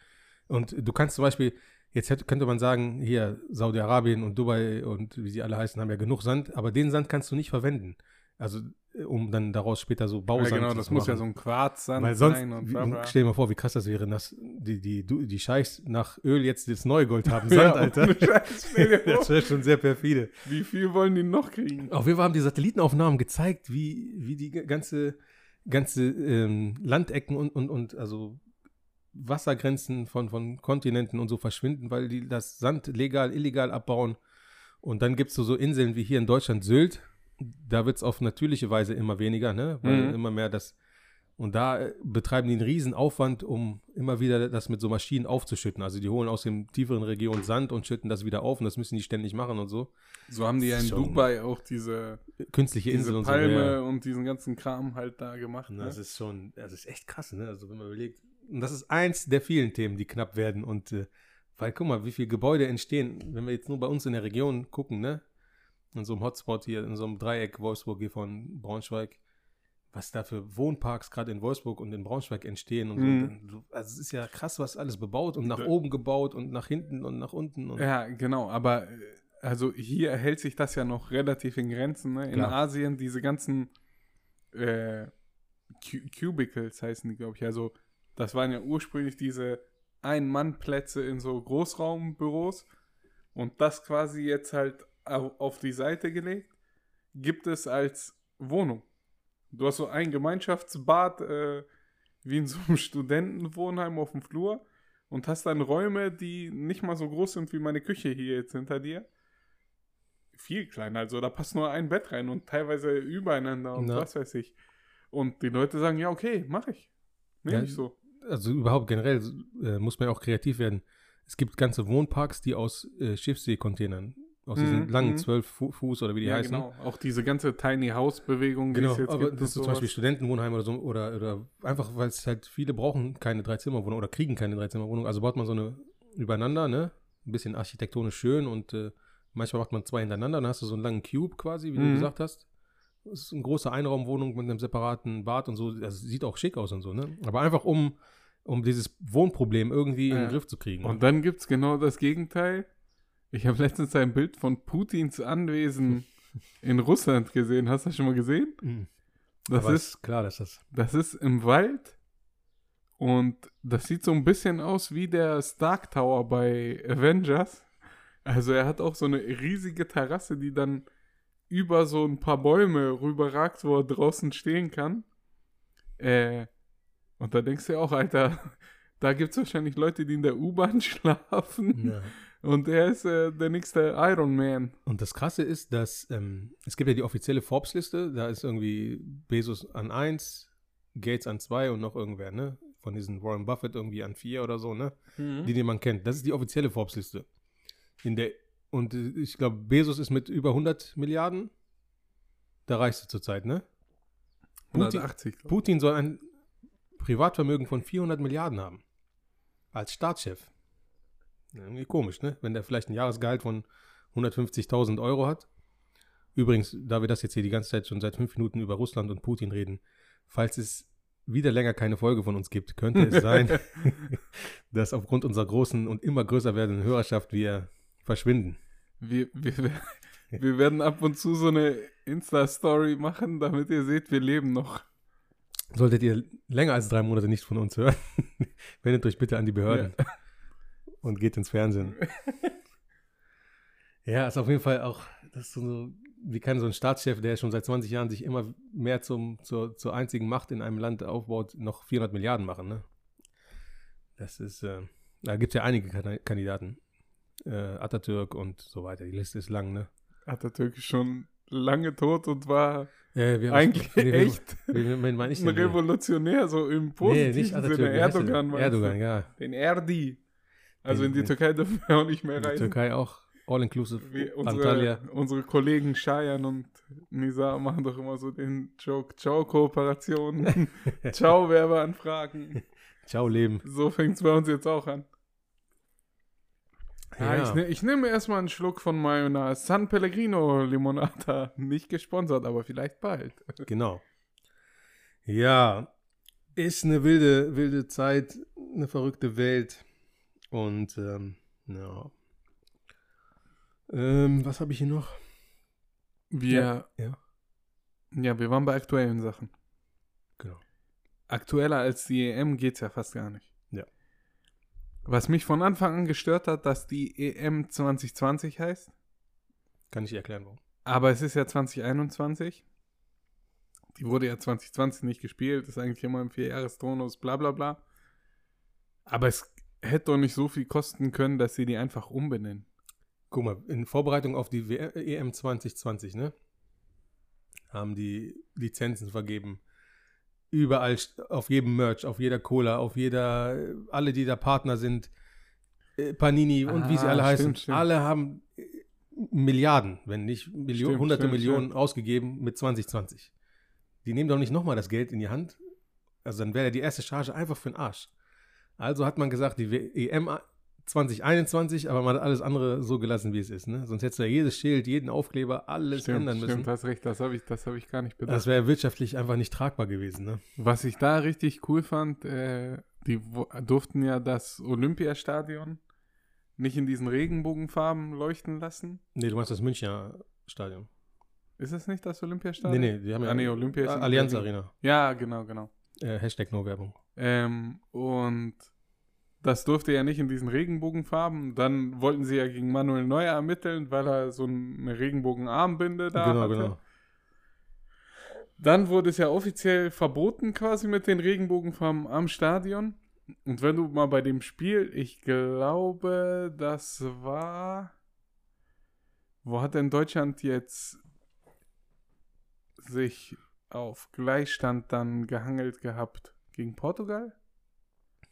Speaker 2: Und du kannst zum Beispiel, jetzt hätte, könnte man sagen, hier Saudi-Arabien und Dubai und wie sie alle heißen, haben ja genug Sand, aber den Sand kannst du nicht verwenden. Also, um dann daraus später so
Speaker 3: Ja,
Speaker 2: Bausand
Speaker 3: genau,
Speaker 2: zu
Speaker 3: das muss ja
Speaker 2: machen.
Speaker 3: so ein Quarzsand
Speaker 2: Weil sonst,
Speaker 3: sein und
Speaker 2: wie- stell dir mal vor, wie krass das wäre, dass die, die, die Scheichs nach Öl jetzt das neue Gold haben.
Speaker 3: Ja,
Speaker 2: Sand, Alter.
Speaker 3: stell dir
Speaker 2: Das wäre schon sehr perfide.
Speaker 3: Wie viel wollen die noch kriegen?
Speaker 2: Auf jeden Fall haben die Satellitenaufnahmen gezeigt, wie, wie die ganze, ganze ähm, Landecken und, und, und also Wassergrenzen von, von Kontinenten und so verschwinden, weil die das Sand legal, illegal abbauen. Und dann gibt es so, so Inseln wie hier in Deutschland Sylt. Da wird es auf natürliche Weise immer weniger, ne? Weil
Speaker 3: Mhm.
Speaker 2: immer mehr das Und da äh, betreiben die einen riesen Aufwand, um immer wieder das mit so Maschinen aufzuschütten. Also die holen aus den tieferen Regionen Sand und schütten das wieder auf und das müssen die ständig machen und so.
Speaker 3: So haben die ja in Dubai auch diese,
Speaker 2: Künstliche
Speaker 3: diese
Speaker 2: Insel und
Speaker 3: Palme
Speaker 2: so. ja.
Speaker 3: und diesen ganzen Kram halt da gemacht. Ne?
Speaker 2: Das ist schon, das ist echt krass, ne? Also wenn man überlegt. Und das ist eins der vielen Themen, die knapp werden. Und äh, weil, guck mal, wie viele Gebäude entstehen, wenn wir jetzt nur bei uns in der Region gucken, ne? In so einem Hotspot hier, in so einem Dreieck Wolfsburg hier von Braunschweig, was da für Wohnparks gerade in Wolfsburg und in Braunschweig entstehen und
Speaker 3: Mhm.
Speaker 2: so. Also es ist ja krass, was alles bebaut und nach
Speaker 3: Da-
Speaker 2: oben gebaut und nach hinten und nach unten. Und
Speaker 3: Ja, genau, aber äh, also hier hält sich das ja noch relativ in Grenzen. Ne? In
Speaker 2: Klar.
Speaker 3: Asien diese ganzen äh, Cu- Cubicles heißen die, glaube ich. Also das waren ja ursprünglich diese Ein-Mann-Plätze in so Großraumbüros und das quasi jetzt halt auf die Seite gelegt, gibt es als Wohnung. Du hast so ein Gemeinschaftsbad äh, wie in so einem Studentenwohnheim auf dem Flur und hast dann Räume, die nicht mal so groß sind wie meine Küche hier jetzt hinter dir. Viel kleiner, also da passt nur ein Bett rein und teilweise übereinander und
Speaker 2: Ja.
Speaker 3: was weiß ich. Und die Leute sagen, ja, okay, mach ich. Nehme
Speaker 2: Ja,
Speaker 3: ich so.
Speaker 2: also überhaupt generell äh, muss man ja auch kreativ werden. Es gibt ganze Wohnparks, die aus äh, Schiffsseekontainern, aus diesen
Speaker 3: Mhm,
Speaker 2: langen
Speaker 3: mhm.
Speaker 2: 12 Fu Fuß oder wie die
Speaker 3: ja,
Speaker 2: heißen.
Speaker 3: genau. Auch diese ganze Tiny House-Bewegung, die
Speaker 2: Genau,
Speaker 3: es jetzt
Speaker 2: aber
Speaker 3: gibt.
Speaker 2: das ist zum Beispiel. Studentenwohnheim oder so, oder, oder einfach, weil es halt viele brauchen keine Dreizimmerwohnung oder kriegen keine Dreizimmerwohnung. Also baut man so eine übereinander, ne? Ein bisschen architektonisch schön und äh, manchmal macht man zwei hintereinander, dann hast du so einen langen Cube quasi, wie
Speaker 3: Mhm.
Speaker 2: du gesagt hast. Das ist eine große Einraumwohnung mit einem separaten Bad und so. Das sieht auch schick aus und so, ne? Aber einfach um, um dieses Wohnproblem irgendwie in
Speaker 3: Ja.
Speaker 2: den Griff zu kriegen.
Speaker 3: Und dann gibt es genau das Gegenteil. Ich habe letztens ein Bild von Putins Anwesen in Russland gesehen. Hast du das schon mal gesehen?
Speaker 2: Mhm.
Speaker 3: Das
Speaker 2: Aber
Speaker 3: ist,
Speaker 2: klar, dass das.
Speaker 3: das ist im Wald und das sieht so ein bisschen aus wie der Stark Tower bei Avengers. Also er hat auch so eine riesige Terrasse, die dann über so ein paar Bäume rüberragt, wo er draußen stehen kann. Äh, und da denkst du ja auch, Alter, da gibt es wahrscheinlich Leute, die in der U-Bahn schlafen.
Speaker 2: Ja.
Speaker 3: Und er ist äh, der nächste Iron Man.
Speaker 2: Und das Krasse ist, dass ähm, es gibt ja die offizielle Forbes-Liste, da ist irgendwie Bezos an 1, Gates an 2 und noch irgendwer, ne? Von diesen Warren Buffett irgendwie an 4 oder so, ne? Die, die man kennt. Das ist die offizielle Forbes-Liste. In der, und äh, ich glaube, Bezos ist mit über 100 Milliarden der reichste zurzeit, ne? Putin,
Speaker 3: 180. glaub ich.
Speaker 2: Putin soll ein Privatvermögen von 400 Milliarden haben. Als Staatschef. Ja, Irgendwie komisch, ne? Wenn der vielleicht ein Jahresgehalt von 150.000 Euro hat. Übrigens, da wir das jetzt hier die ganze Zeit schon seit fünf Minuten über Russland und Putin reden, falls es wieder länger keine Folge von uns gibt, könnte es sein, dass aufgrund unserer großen und immer größer werdenden Hörerschaft wir verschwinden.
Speaker 3: Wir, wir, wir werden ab und zu so eine Insta-Story machen, damit ihr seht, wir leben noch.
Speaker 2: Solltet ihr länger als drei Monate nicht von uns hören, wendet euch bitte an die Behörden und geht ins Fernsehen. ja, ist auf jeden Fall auch, das ist so, wie kann so ein Staatschef, der schon seit 20 Jahren sich immer mehr zum, zur, zur einzigen Macht in einem Land aufbaut, noch 400 Milliarden machen, ne? Das ist, äh, da gibt es ja einige Kan- Kandidaten. Äh, Atatürk und so weiter. Die Liste ist lang, ne?
Speaker 3: Atatürk ist schon lange tot und war
Speaker 2: Äh, wir
Speaker 3: eigentlich
Speaker 2: wen- wen-
Speaker 3: echt
Speaker 2: wen- wen ich
Speaker 3: ein? Revolutionär, so im
Speaker 2: Nee,
Speaker 3: positiven
Speaker 2: nicht Atatürk.
Speaker 3: Sinne. Erdogan,
Speaker 2: Erdogan, ja.
Speaker 3: Den Erdi. Also in die Türkei dürfen wir auch nicht mehr
Speaker 2: Die
Speaker 3: reisen.
Speaker 2: Türkei auch. All-inclusive. Antalya.
Speaker 3: unsere, unsere Kollegen Shayan und Nisa machen doch immer so den Joke. Ciao, Kooperation. Ciao, Werbeanfragen.
Speaker 2: Ciao, Leben.
Speaker 3: So fängt es bei uns jetzt auch an. Ja,
Speaker 2: Ja.
Speaker 3: Ich, ne, ich nehme erstmal einen Schluck von meiner San Pellegrino Limonata. Nicht gesponsert, aber vielleicht bald.
Speaker 2: Genau. Ja, ist eine wilde, wilde Zeit, eine verrückte Welt. Und, ähm, ja. Ähm, was habe ich hier noch?
Speaker 3: Wir,
Speaker 2: Ja.
Speaker 3: ja, wir waren bei aktuellen Sachen.
Speaker 2: Genau.
Speaker 3: Aktueller als die EM geht's ja fast gar nicht.
Speaker 2: Ja.
Speaker 3: Was mich von Anfang an gestört hat, dass die EM 2020 heißt.
Speaker 2: Kann ich erklären, warum.
Speaker 3: Aber es ist ja 2021. Die wurde ja 2020 nicht gespielt. Ist eigentlich immer im Vierjahrestonus, bla bla bla. Aber es hätte doch nicht so viel kosten können, dass sie die einfach umbenennen.
Speaker 2: Guck mal, in Vorbereitung auf die W- EM 2020, ne? Haben die Lizenzen vergeben. überall, auf jedem Merch, auf jeder Cola, auf jeder, alle, die da Partner sind, äh, Panini und wie sie
Speaker 3: Ah,
Speaker 2: alle heißen,
Speaker 3: stimmt, stimmt.
Speaker 2: alle haben äh, Milliarden, wenn nicht Millionen,
Speaker 3: Stimmt,
Speaker 2: hunderte Millionen ausgegeben mit 2020. Die nehmen doch nicht nochmal das Geld in die Hand. Also dann wäre ja die erste Charge einfach für den Arsch. Also hat man gesagt, die EM 2021, aber man hat alles andere so gelassen, wie es ist. Ne? Sonst hättest du ja jedes Schild, jeden Aufkleber, alles
Speaker 3: Stimmt,
Speaker 2: ändern müssen.
Speaker 3: stimmt, hast recht, das habe ich, das hab ich gar nicht bedacht.
Speaker 2: Das wäre wirtschaftlich einfach nicht tragbar gewesen. Ne?
Speaker 3: Was ich da richtig cool fand, äh, die durften ja das Olympiastadion nicht in diesen Regenbogenfarben leuchten lassen.
Speaker 2: Nee, du meinst das Münchner Stadion.
Speaker 3: Ist es nicht das
Speaker 2: Nee,
Speaker 3: Olympiastadion?
Speaker 2: nee, die haben ja
Speaker 3: Ah, nee, Olympia
Speaker 2: Allianz. Arena.
Speaker 3: Ja, genau, genau.
Speaker 2: Äh, Hashtag No Werbung.
Speaker 3: Ähm, und das durfte ja nicht in diesen Regenbogenfarben. Dann wollten sie ja gegen Manuel Neuer ermitteln, weil er so eine Regenbogenarmbinde da
Speaker 2: genau,
Speaker 3: hatte.
Speaker 2: genau.
Speaker 3: Dann wurde es ja offiziell verboten quasi mit den Regenbogenfarben am Stadion. Und wenn du mal bei dem Spiel, ich glaube, das war. Wo hat denn Deutschland jetzt sich auf Gleichstand dann gehangelt gehabt? Gegen Portugal?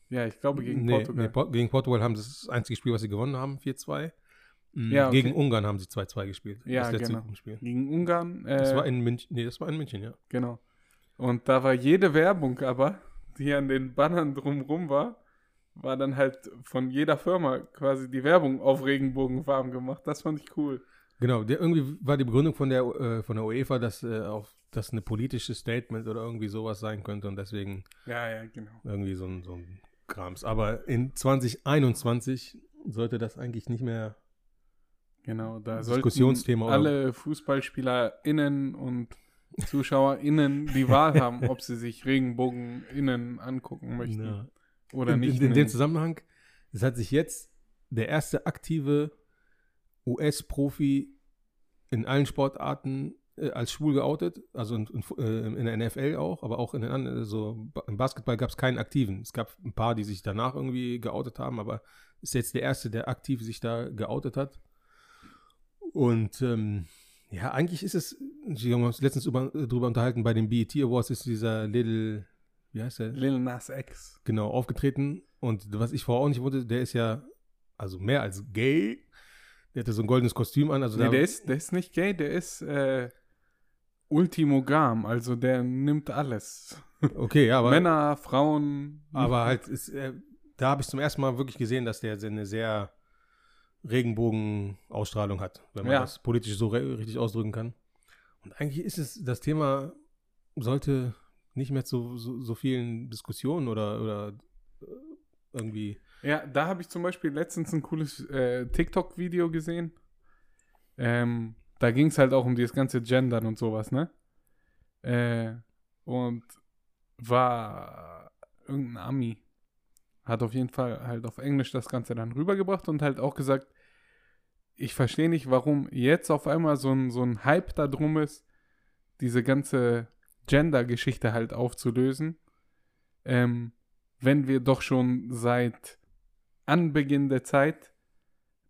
Speaker 3: Ja, ich glaube gegen
Speaker 2: nee,
Speaker 3: Portugal.
Speaker 2: Nee, Por gegen Portugal haben sie das einzige Spiel, was sie gewonnen haben, 4-2. Mhm,
Speaker 3: Ja, okay.
Speaker 2: Gegen Ungarn haben sie 2-2 gespielt.
Speaker 3: Ja,
Speaker 2: das letzte
Speaker 3: genau.
Speaker 2: Gruppenspiel.
Speaker 3: Gegen Ungarn. Äh,
Speaker 2: Das war in München. Nee, das war in München, ja.
Speaker 3: Genau. Und da war jede Werbung aber, die an den Bannern drumrum war, war dann halt von jeder Firma quasi die Werbung auf Regenbogenfarben gemacht. Das fand ich cool.
Speaker 2: Genau, der, irgendwie war die Begründung von der, äh, von der UEFA, dass äh, auch das eine politische Statement oder irgendwie sowas sein könnte und deswegen
Speaker 3: Ja, ja, genau.
Speaker 2: irgendwie so ein, so ein Krams. Aber in 2021 sollte das eigentlich nicht mehr.
Speaker 3: Genau, da
Speaker 2: Diskussionsthema, oder?
Speaker 3: alle FußballspielerInnen und ZuschauerInnen die Wahl haben, ob sie sich RegenbogenInnen angucken möchten
Speaker 2: Ja.
Speaker 3: oder
Speaker 2: in,
Speaker 3: nicht.
Speaker 2: In, in dem Zusammenhang, es hat sich jetzt der erste aktive US-Profi in allen Sportarten als schwul geoutet, also in, in, äh, in der NFL auch, aber auch in den anderen, so ba- im Basketball gab es keinen aktiven. Es gab ein paar, die sich danach irgendwie geoutet haben, aber ist jetzt der erste, der aktiv sich da geoutet hat. Und ähm, ja, eigentlich ist es, wir haben uns letztens über, drüber unterhalten, bei den BET Awards ist dieser Little, wie heißt der?
Speaker 3: Lil Nas X.
Speaker 2: genau aufgetreten. Und was ich vorher auch nicht wusste, der ist ja also mehr als gay. Der hatte so ein goldenes Kostüm an. Also
Speaker 3: Nee, der ist, der ist nicht gay, der ist äh, ultimogam, also der nimmt alles.
Speaker 2: okay, ja, aber,
Speaker 3: Männer, Frauen.
Speaker 2: aber halt, ist, äh, da habe ich zum ersten Mal wirklich gesehen, dass der eine sehr Regenbogen-Ausstrahlung hat, wenn man
Speaker 3: Ja.
Speaker 2: das politisch so richtig ausdrücken kann. Und eigentlich ist es, das Thema sollte nicht mehr zu so, so vielen Diskussionen oder, oder äh, irgendwie.
Speaker 3: Ja, da habe ich zum Beispiel letztens ein cooles äh, TikTok-Video gesehen. Ähm, da ging es halt auch um dieses ganze Gendern und sowas, ne? Äh, und war irgendein Ami. Hat auf jeden Fall halt auf Englisch das Ganze dann rübergebracht und halt auch gesagt, ich verstehe nicht, warum jetzt auf einmal so ein, so ein Hype da drum ist, diese ganze Gender-Geschichte halt aufzulösen. Ähm, wenn wir doch schon seit Anbeginn der Zeit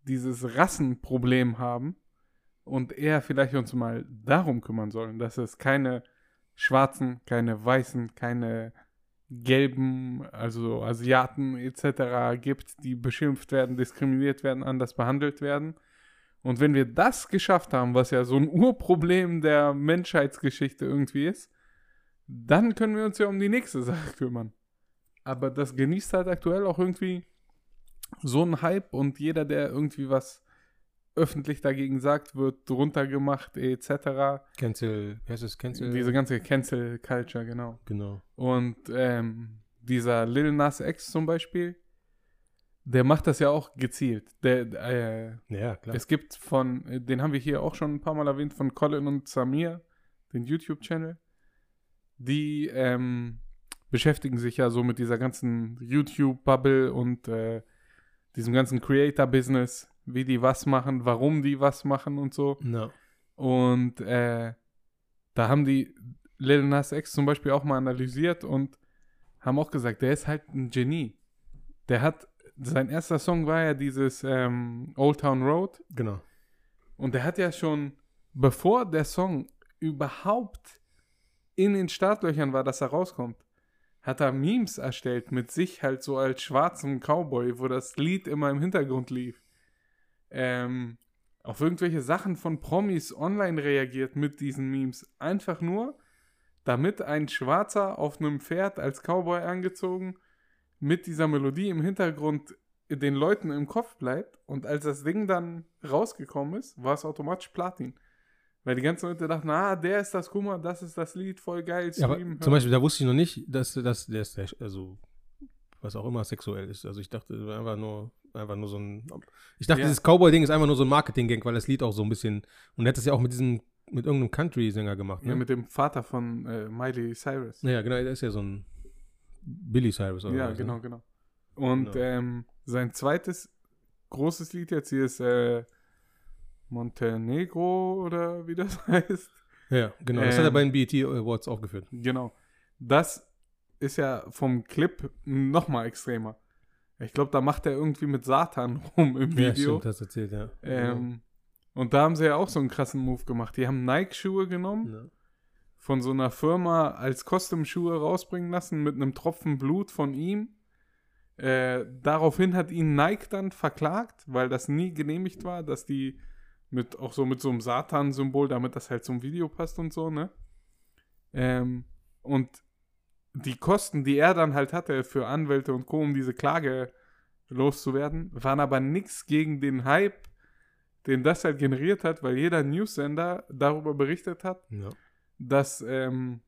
Speaker 3: dieses Rassenproblem haben und eher vielleicht uns mal darum kümmern sollen, dass es keine Schwarzen, keine Weißen, keine Gelben, also Asiaten etc. gibt, die beschimpft werden, diskriminiert werden, anders behandelt werden. Und wenn wir das geschafft haben, was ja so ein Urproblem der Menschheitsgeschichte irgendwie ist, dann können wir uns ja um die nächste Sache kümmern. Aber das genießt halt aktuell auch irgendwie so einen Hype und jeder, der irgendwie was öffentlich dagegen sagt, wird runtergemacht etc.
Speaker 2: Cancel, wie heißt das? Cancel?
Speaker 3: Diese ganze Cancel Culture, genau.
Speaker 2: genau.
Speaker 3: Und ähm, dieser Lil Nas X zum Beispiel, der macht das ja auch gezielt. Der, äh,
Speaker 2: Ja, klar.
Speaker 3: es gibt von, äh, den haben wir hier auch schon ein paar Mal erwähnt, von Colin und Samir, den YouTube-Channel. Die ähm, beschäftigen sich ja so mit dieser ganzen YouTube-Bubble und äh, diesem ganzen Creator-Business, wie die was machen, warum die was machen und so.
Speaker 2: No.
Speaker 3: Und äh, da haben die Lil Nas X zum Beispiel auch mal analysiert und haben auch gesagt, der ist halt ein Genie. Der hat, sein erster Song war ja dieses ähm, Old Town Road
Speaker 2: Genau.
Speaker 3: und der hat ja schon, bevor der Song überhaupt in den Startlöchern war, dass er rauskommt, hat er Memes erstellt mit sich halt so als schwarzem Cowboy, wo das Lied immer im Hintergrund lief. Ähm, auf irgendwelche Sachen von Promis online reagiert mit diesen Memes. Einfach nur, damit ein Schwarzer auf einem Pferd als Cowboy angezogen mit dieser Melodie im Hintergrund den Leuten im Kopf bleibt. Und als das Ding dann rausgekommen ist, war es automatisch Platin. Weil die ganzen Leute dachten, ah, der ist das, guck mal, das ist das Lied, voll geil.
Speaker 2: Ja, aber zum. Beispiel, da wusste ich noch nicht, dass, dass der ist, also, was auch immer sexuell ist. Also ich dachte, das war einfach nur, einfach nur so ein, ich dachte,
Speaker 3: Ja.
Speaker 2: dieses Cowboy-Ding ist einfach nur so ein Marketing-Gang, weil das Lied auch so ein bisschen, und er hat das ja auch mit diesem, mit irgendeinem Country-Sänger gemacht,
Speaker 3: Ja,
Speaker 2: ne?
Speaker 3: mit dem Vater von äh, Miley Cyrus.
Speaker 2: Ja, genau, der ist ja so ein Billy Cyrus oder
Speaker 3: Ja,
Speaker 2: was,
Speaker 3: genau,
Speaker 2: Ne?
Speaker 3: genau. Und
Speaker 2: Genau.
Speaker 3: Ähm, sein zweites großes Lied jetzt hier ist äh, Montenegro oder wie das heißt.
Speaker 2: Ja, genau. Das hat er
Speaker 3: Ähm,
Speaker 2: bei den BET Awards aufgeführt.
Speaker 3: Genau. Das ist ja vom Clip noch mal extremer. Ich glaube, da macht er irgendwie mit Satan rum im
Speaker 2: Ja,
Speaker 3: Video.
Speaker 2: stimmt, das erzählt, ja.
Speaker 3: ähm, und da haben sie ja auch so einen krassen Move gemacht. Die haben Nike-Schuhe genommen,
Speaker 2: ja.
Speaker 3: von so einer Firma als Custom-Schuhe rausbringen lassen mit einem Tropfen Blut von ihm. Äh, daraufhin hat ihn Nike dann verklagt, weil das nie genehmigt war, dass die mit auch so mit so einem Satan-Symbol, damit das halt zum Video passt und so, ne? Ähm, und die Kosten, die er dann halt hatte für Anwälte und Co., um diese Klage loszuwerden, waren aber nichts gegen den Hype, den das halt generiert hat, weil jeder Newsender darüber berichtet hat,
Speaker 2: ja.
Speaker 3: dass ähm,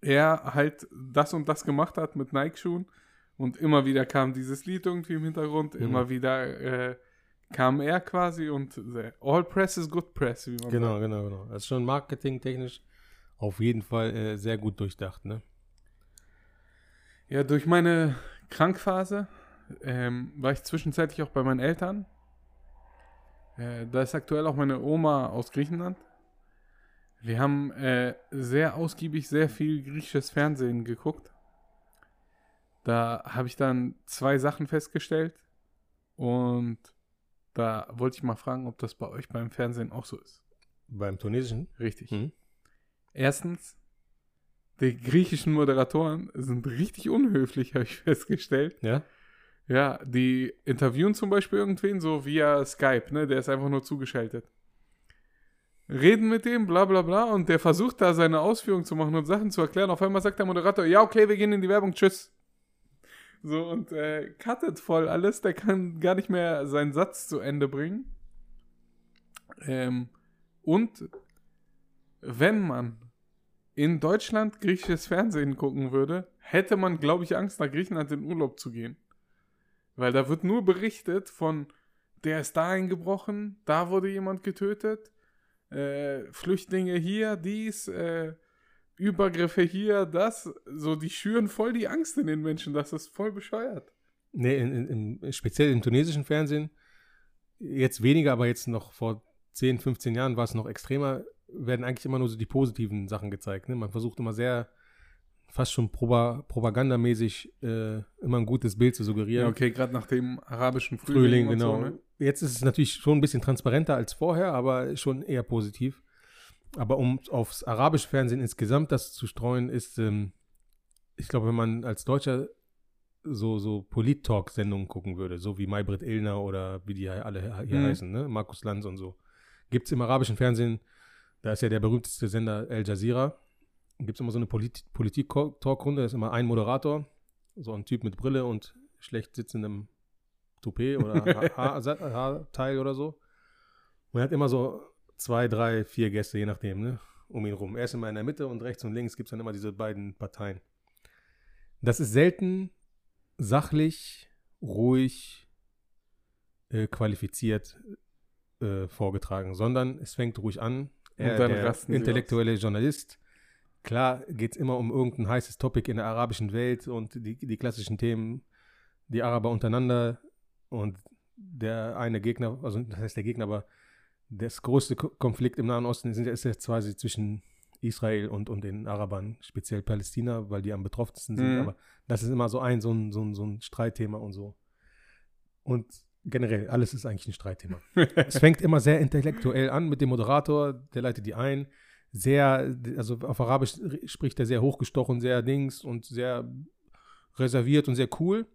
Speaker 3: er halt das und das gemacht hat mit Nike-Schuhen und immer wieder kam dieses Lied irgendwie im Hintergrund,
Speaker 2: Mhm.
Speaker 3: immer wieder äh, kam er quasi und äh, all press is good press, wie man
Speaker 2: Genau, genau, genau. Das ist schon marketingtechnisch auf jeden Fall äh, sehr gut durchdacht, ne?
Speaker 3: Ja, durch meine Krankphase ähm, war ich zwischenzeitlich auch bei meinen Eltern. Äh, da ist aktuell auch meine Oma aus Griechenland. Wir haben äh, sehr ausgiebig sehr viel griechisches Fernsehen geguckt. Da habe ich dann zwei Sachen festgestellt und da wollte ich mal fragen, ob das bei euch beim Fernsehen auch so ist.
Speaker 2: Beim tunesischen.
Speaker 3: Richtig.
Speaker 2: Mhm.
Speaker 3: Erstens, die griechischen Moderatoren sind richtig unhöflich, habe ich festgestellt.
Speaker 2: Ja?
Speaker 3: Ja, die interviewen zum Beispiel irgendwen so via Skype, ne? Der ist einfach nur zugeschaltet. Reden mit dem, bla bla bla, und der versucht da seine Ausführungen zu machen und Sachen zu erklären. Auf einmal sagt der Moderator, ja, okay, wir gehen in die Werbung, tschüss. So, und äh, cuttet voll alles, der kann gar nicht mehr seinen Satz zu Ende bringen. Ähm, und wenn man in Deutschland griechisches Fernsehen gucken würde, hätte man, glaube ich, Angst, nach Griechenland in Urlaub zu gehen. Weil da wird nur berichtet von, der ist da eingebrochen, da wurde jemand getötet, äh, Flüchtlinge hier, dies, äh, Übergriffe hier, das. So, die schüren voll die Angst in den Menschen, das ist voll bescheuert.
Speaker 2: Nee, in, in, speziell im tunesischen Fernsehen, jetzt weniger, aber jetzt noch vor 10, 15 Jahren war es noch extremer, werden eigentlich immer nur so die positiven Sachen gezeigt. Ne? Man versucht immer sehr, fast schon proba propagandamäßig, äh, immer ein gutes Bild zu suggerieren.
Speaker 3: Ja, okay, gerade nach dem arabischen Frühling,
Speaker 2: Frühling, genau.
Speaker 3: so, ne?
Speaker 2: Jetzt ist es natürlich schon ein bisschen transparenter als vorher, aber schon eher positiv. Aber um aufs arabische Fernsehen insgesamt das zu streuen, ist, ähm, ich glaube, wenn man als Deutscher so, so Polit-Talk-Sendungen gucken würde, so wie Maybrit Illner oder wie die alle hier
Speaker 3: Mhm.
Speaker 2: heißen, ne? Markus Lanz und so, gibt es im arabischen Fernsehen, da ist ja der berühmteste Sender Al Jazeera, gibt es immer so eine Polit Politik-Talk-Runde, da ist immer ein Moderator, so ein Typ mit Brille und schlecht sitzendem Toupet oder Haar- Haar- Haarteil oder so. Und er hat immer so zwei, drei, vier Gäste, je nachdem, ne, um ihn rum. Er ist immer in der Mitte und rechts und links gibt es dann immer diese beiden Parteien. Das ist selten sachlich, ruhig, äh, qualifiziert äh, vorgetragen, sondern es fängt ruhig an. Er,
Speaker 3: dann rasten
Speaker 2: intellektuelle Journalist. Klar geht es immer um irgendein heißes Topic in der arabischen Welt und die, die klassischen Themen, die Araber untereinander und der eine Gegner, also das heißt der Gegner, aber das größte Ko- Konflikt im Nahen Osten ist, ist jetzt quasi zwischen Israel und, und den Arabern, speziell Palästina, weil die am betroffensten sind.
Speaker 3: Mhm.
Speaker 2: Aber das ist immer so ein, so ein, so ein, so ein Streitthema und so. Und generell, alles ist eigentlich ein Streitthema. es fängt immer sehr intellektuell an mit dem Moderator, der leitet die ein. sehr, also auf Arabisch spricht er sehr hochgestochen, sehr Dings und sehr reserviert und sehr cool.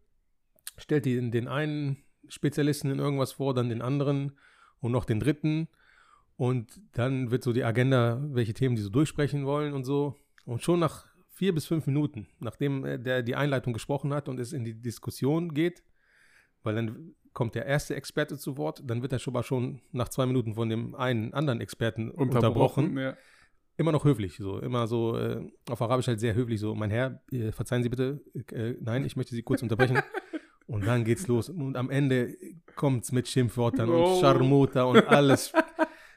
Speaker 2: Stellt den, den einen Spezialisten in irgendwas vor, dann den anderen und noch den dritten. Und dann wird so die Agenda, welche Themen die so durchsprechen wollen und so. Und schon nach vier bis fünf Minuten, nachdem der die Einleitung gesprochen hat und es in die Diskussion geht, weil dann kommt der erste Experte zu Wort, dann wird er schon mal schon nach zwei Minuten von dem einen anderen Experten unterbrochen.
Speaker 3: Ja.
Speaker 2: Immer noch höflich, so immer so äh, auf Arabisch halt sehr höflich, so mein Herr, äh, verzeihen Sie bitte, äh, nein, ich möchte Sie kurz unterbrechen. und dann geht's los und am Ende kommt's mit Schimpfwörtern
Speaker 3: Oh.
Speaker 2: und Scharmuta und alles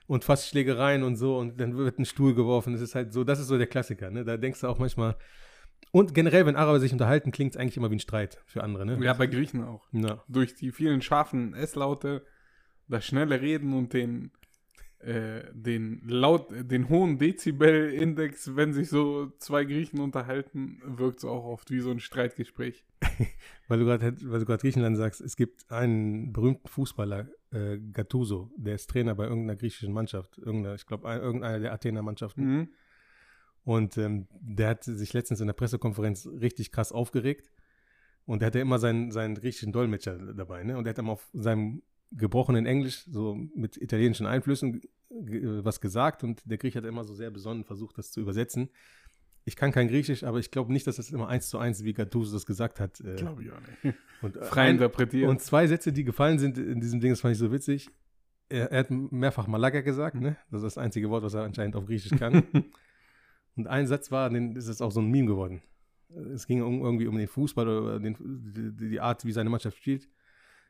Speaker 2: und fast Schlägereien und so und dann wird ein Stuhl geworfen. Das ist halt so, das ist so der Klassiker, ne? Da denkst du auch manchmal. Und generell, wenn Araber sich unterhalten, klingt es eigentlich immer wie ein Streit für andere, ne?
Speaker 3: ja, bei Griechen auch.
Speaker 2: Ja.
Speaker 3: Durch die vielen scharfen S-Laute, das schnelle Reden und den, äh, den laut, den hohen Dezibel-Index, wenn sich so zwei Griechen unterhalten, wirkt es auch oft wie so ein Streitgespräch.
Speaker 2: Weil du gerade Griechenland sagst, es gibt einen berühmten Fußballer, äh, Gattuso, der ist Trainer bei irgendeiner griechischen Mannschaft, irgendeiner, ich glaube, irgendeiner der Athener Mannschaften.
Speaker 3: Mhm.
Speaker 2: Und ähm, der hat sich letztens in der Pressekonferenz richtig krass aufgeregt. Und der hatte immer seinen, seinen griechischen Dolmetscher dabei, ne? Und der hat immer auf seinem gebrochenen Englisch, so mit italienischen Einflüssen, ge- was gesagt. Und der Griech hat immer so sehr besonnen versucht, das zu übersetzen. Ich kann kein Griechisch, aber ich glaube nicht, dass das immer eins zu eins, wie Gattuso das gesagt hat. Äh,
Speaker 3: Glaube ich auch nicht.
Speaker 2: und, äh,
Speaker 3: Frei
Speaker 2: ein-
Speaker 3: interpretiert.
Speaker 2: und zwei Sätze, die gefallen sind in diesem Ding, das fand ich so witzig. Er, er hat mehrfach Malaga gesagt, ne? Das ist das einzige Wort, was er anscheinend auf Griechisch kann. Und ein Satz war, den ist es auch so ein Meme geworden. Es ging um, irgendwie um den Fußball oder den, die, die Art, wie seine Mannschaft spielt.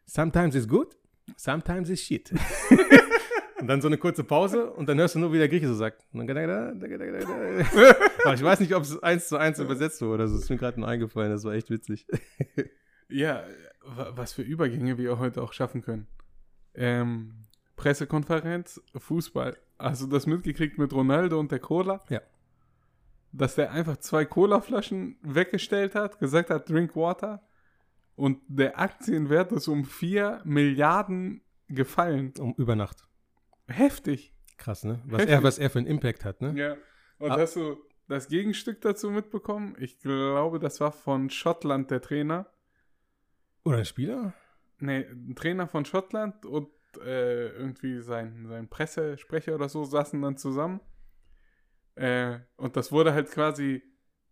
Speaker 2: Sometimes it's good, sometimes it's shit. und dann so eine kurze Pause und dann hörst du nur, wie der Grieche so sagt. Aber ich weiß nicht, ob es eins zu eins übersetzt wurde oder so. Das ist mir gerade nur eingefallen, das war echt witzig.
Speaker 3: Ja, wa- was für Übergänge wir heute auch schaffen können. Ähm, Pressekonferenz, Fußball. Hast du das mitgekriegt mit Ronaldo und der Cola?
Speaker 2: Ja.
Speaker 3: Dass der einfach zwei Cola-Flaschen weggestellt hat, gesagt hat, drink water. Und der Aktienwert ist um 4 Milliarden gefallen.
Speaker 2: Um über Nacht.
Speaker 3: Heftig.
Speaker 2: Krass, ne? Was
Speaker 3: Heftig.
Speaker 2: er, was er für einen Impact hat, ne?
Speaker 3: Ja. Und
Speaker 2: Ah.
Speaker 3: hast du das Gegenstück dazu mitbekommen? Ich glaube, das war von Schottland der Trainer.
Speaker 2: Oder ein Spieler?
Speaker 3: Nee, ein Trainer von Schottland und äh, irgendwie sein, sein Pressesprecher oder so saßen dann zusammen. Äh, und das wurde halt quasi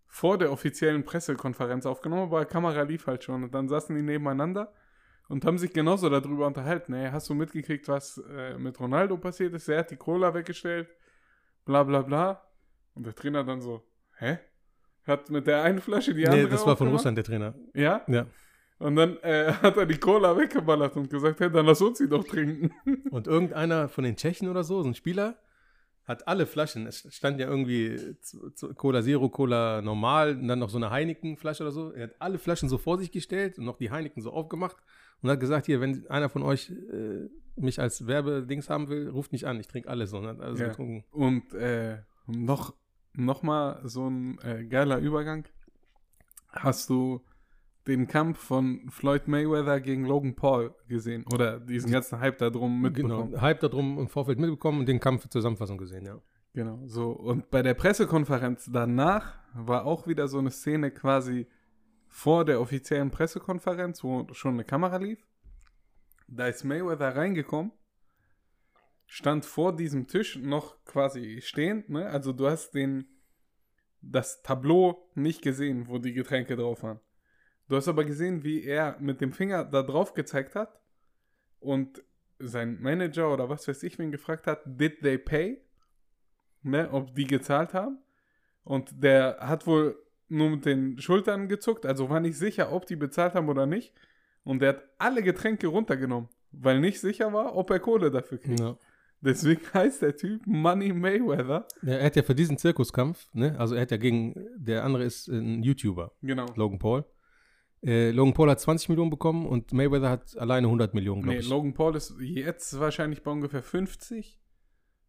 Speaker 3: vor der offiziellen Pressekonferenz aufgenommen, aber die Kamera lief halt schon. Und dann saßen die nebeneinander und haben sich genauso darüber unterhalten. Ey, hast du mitgekriegt, was äh, mit Ronaldo passiert ist? Er hat die Cola weggestellt, bla bla bla. Und der Trainer dann so, hä? Hat mit der einen Flasche die andere
Speaker 2: Nee, das war von? Russland, der Trainer.
Speaker 3: Ja?
Speaker 2: Ja.
Speaker 3: Und dann äh, hat er die Cola weggeballert und gesagt, hey, dann lass uns sie doch trinken.
Speaker 2: Und irgendeiner von den Tschechen oder so, so ein Spieler, hat alle Flaschen, es stand ja irgendwie Cola Zero, Cola Normal und dann noch so eine Heineken-Flasche oder so. Er hat alle Flaschen so vor sich gestellt und noch die Heineken so aufgemacht und hat gesagt, hier, wenn einer von euch äh, mich als Werbedings haben will, ruft mich an, ich trinke alles. Und hat alles
Speaker 3: Ja.
Speaker 2: getrunken.
Speaker 3: Und äh, noch, noch mal so ein äh, geiler Übergang. Hast du den Kampf von Floyd Mayweather gegen Logan Paul gesehen? Oder diesen ganzen Hype da drum mitbekommen?
Speaker 2: Genau, Hype darum im Vorfeld mitbekommen und den Kampf Zusammenfassung gesehen, ja.
Speaker 3: Genau, so. Und bei der Pressekonferenz danach war auch wieder so eine Szene quasi vor der offiziellen Pressekonferenz, wo schon eine Kamera lief. Da ist Mayweather reingekommen, stand vor diesem Tisch noch quasi stehend, ne? Also du hast den, das Tableau nicht gesehen, wo die Getränke drauf waren. Du hast aber gesehen, wie er mit dem Finger da drauf gezeigt hat und sein Manager oder was weiß ich wen gefragt hat, did they pay? Ne, ob die gezahlt haben. Und der hat wohl nur mit den Schultern gezuckt, also war nicht sicher, ob die bezahlt haben oder nicht. Und der hat alle Getränke runtergenommen, weil nicht sicher war, ob er Kohle dafür kriegt.
Speaker 2: ja.
Speaker 3: Deswegen heißt der Typ Money Mayweather.
Speaker 2: Ja, Er hat ja für diesen Zirkuskampf, ne, also er hat ja gegen, der andere ist ein YouTuber,
Speaker 3: Genau.
Speaker 2: Logan Paul. Äh, Logan Paul hat 20 Millionen bekommen und Mayweather hat alleine 100 Millionen, glaube
Speaker 3: Nee,
Speaker 2: ich.
Speaker 3: Logan Paul ist jetzt wahrscheinlich bei ungefähr 50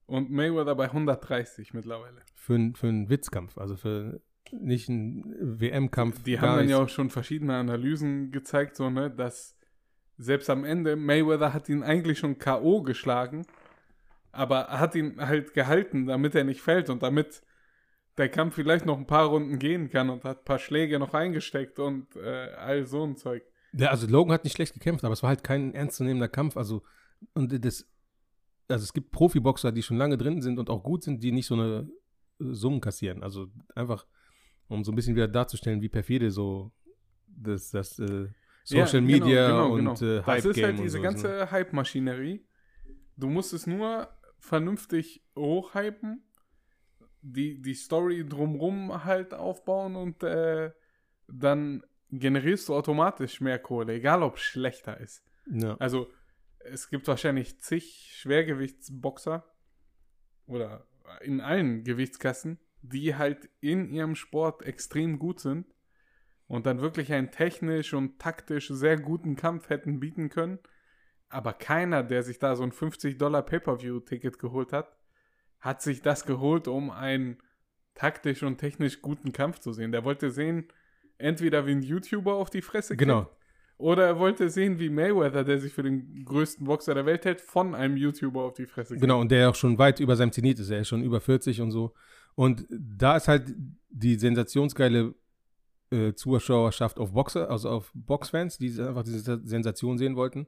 Speaker 3: und Mayweather bei 130 mittlerweile.
Speaker 2: für, einen- für einen Witzkampf, also für nicht einen WM-Kampf.
Speaker 3: Die haben dann ja auch schon verschiedene Analysen gezeigt, so, ne, dass selbst am Ende Mayweather hat ihn eigentlich schon K.O. geschlagen, Aber er hat ihn halt gehalten, damit er nicht fällt und damit der Kampf vielleicht noch ein paar Runden gehen kann und hat ein paar Schläge noch eingesteckt und äh, all so ein Zeug.
Speaker 2: Ja, also Logan hat nicht schlecht gekämpft, aber es war halt kein ernstzunehmender Kampf. Also, und das, also es gibt Profiboxer, die schon lange drin sind und auch gut sind, die nicht so eine äh, Summen kassieren. Also einfach, um so ein bisschen wieder darzustellen, wie perfide so das, das äh, Social
Speaker 3: Ja, genau,
Speaker 2: Media
Speaker 3: genau,
Speaker 2: und
Speaker 3: genau.
Speaker 2: Äh,
Speaker 3: Das ist halt diese
Speaker 2: so,
Speaker 3: ganze Hype-Maschinerie. Du musst es nur vernünftig hochhypen, die, die Story drumrum halt aufbauen und äh, dann generierst du automatisch mehr Kohle, egal ob es schlechter ist.
Speaker 2: Ja.
Speaker 3: Also es gibt wahrscheinlich zig Schwergewichtsboxer oder in allen Gewichtsklassen, die halt in ihrem Sport extrem gut sind und dann wirklich einen technisch und taktisch sehr guten Kampf hätten bieten können. Aber keiner, der sich da so ein 50 Dollar Pay-per-view-Ticket geholt hat, hat sich das geholt, um einen taktisch und technisch guten Kampf zu sehen. Der wollte sehen, entweder wie ein YouTuber auf die Fresse
Speaker 2: Genau.
Speaker 3: kriegt, oder er wollte sehen, wie Mayweather, der sich für den größten Boxer der Welt hält, von einem YouTuber auf die Fresse kriegt.
Speaker 2: Genau, und der auch schon weit über seinem Zenit ist. Er ist schon über 40 und so. Und da ist halt die sensationsgeile äh, Zuschauerschaft auf Boxer, also auf Boxfans, die einfach diese Sensation sehen wollten.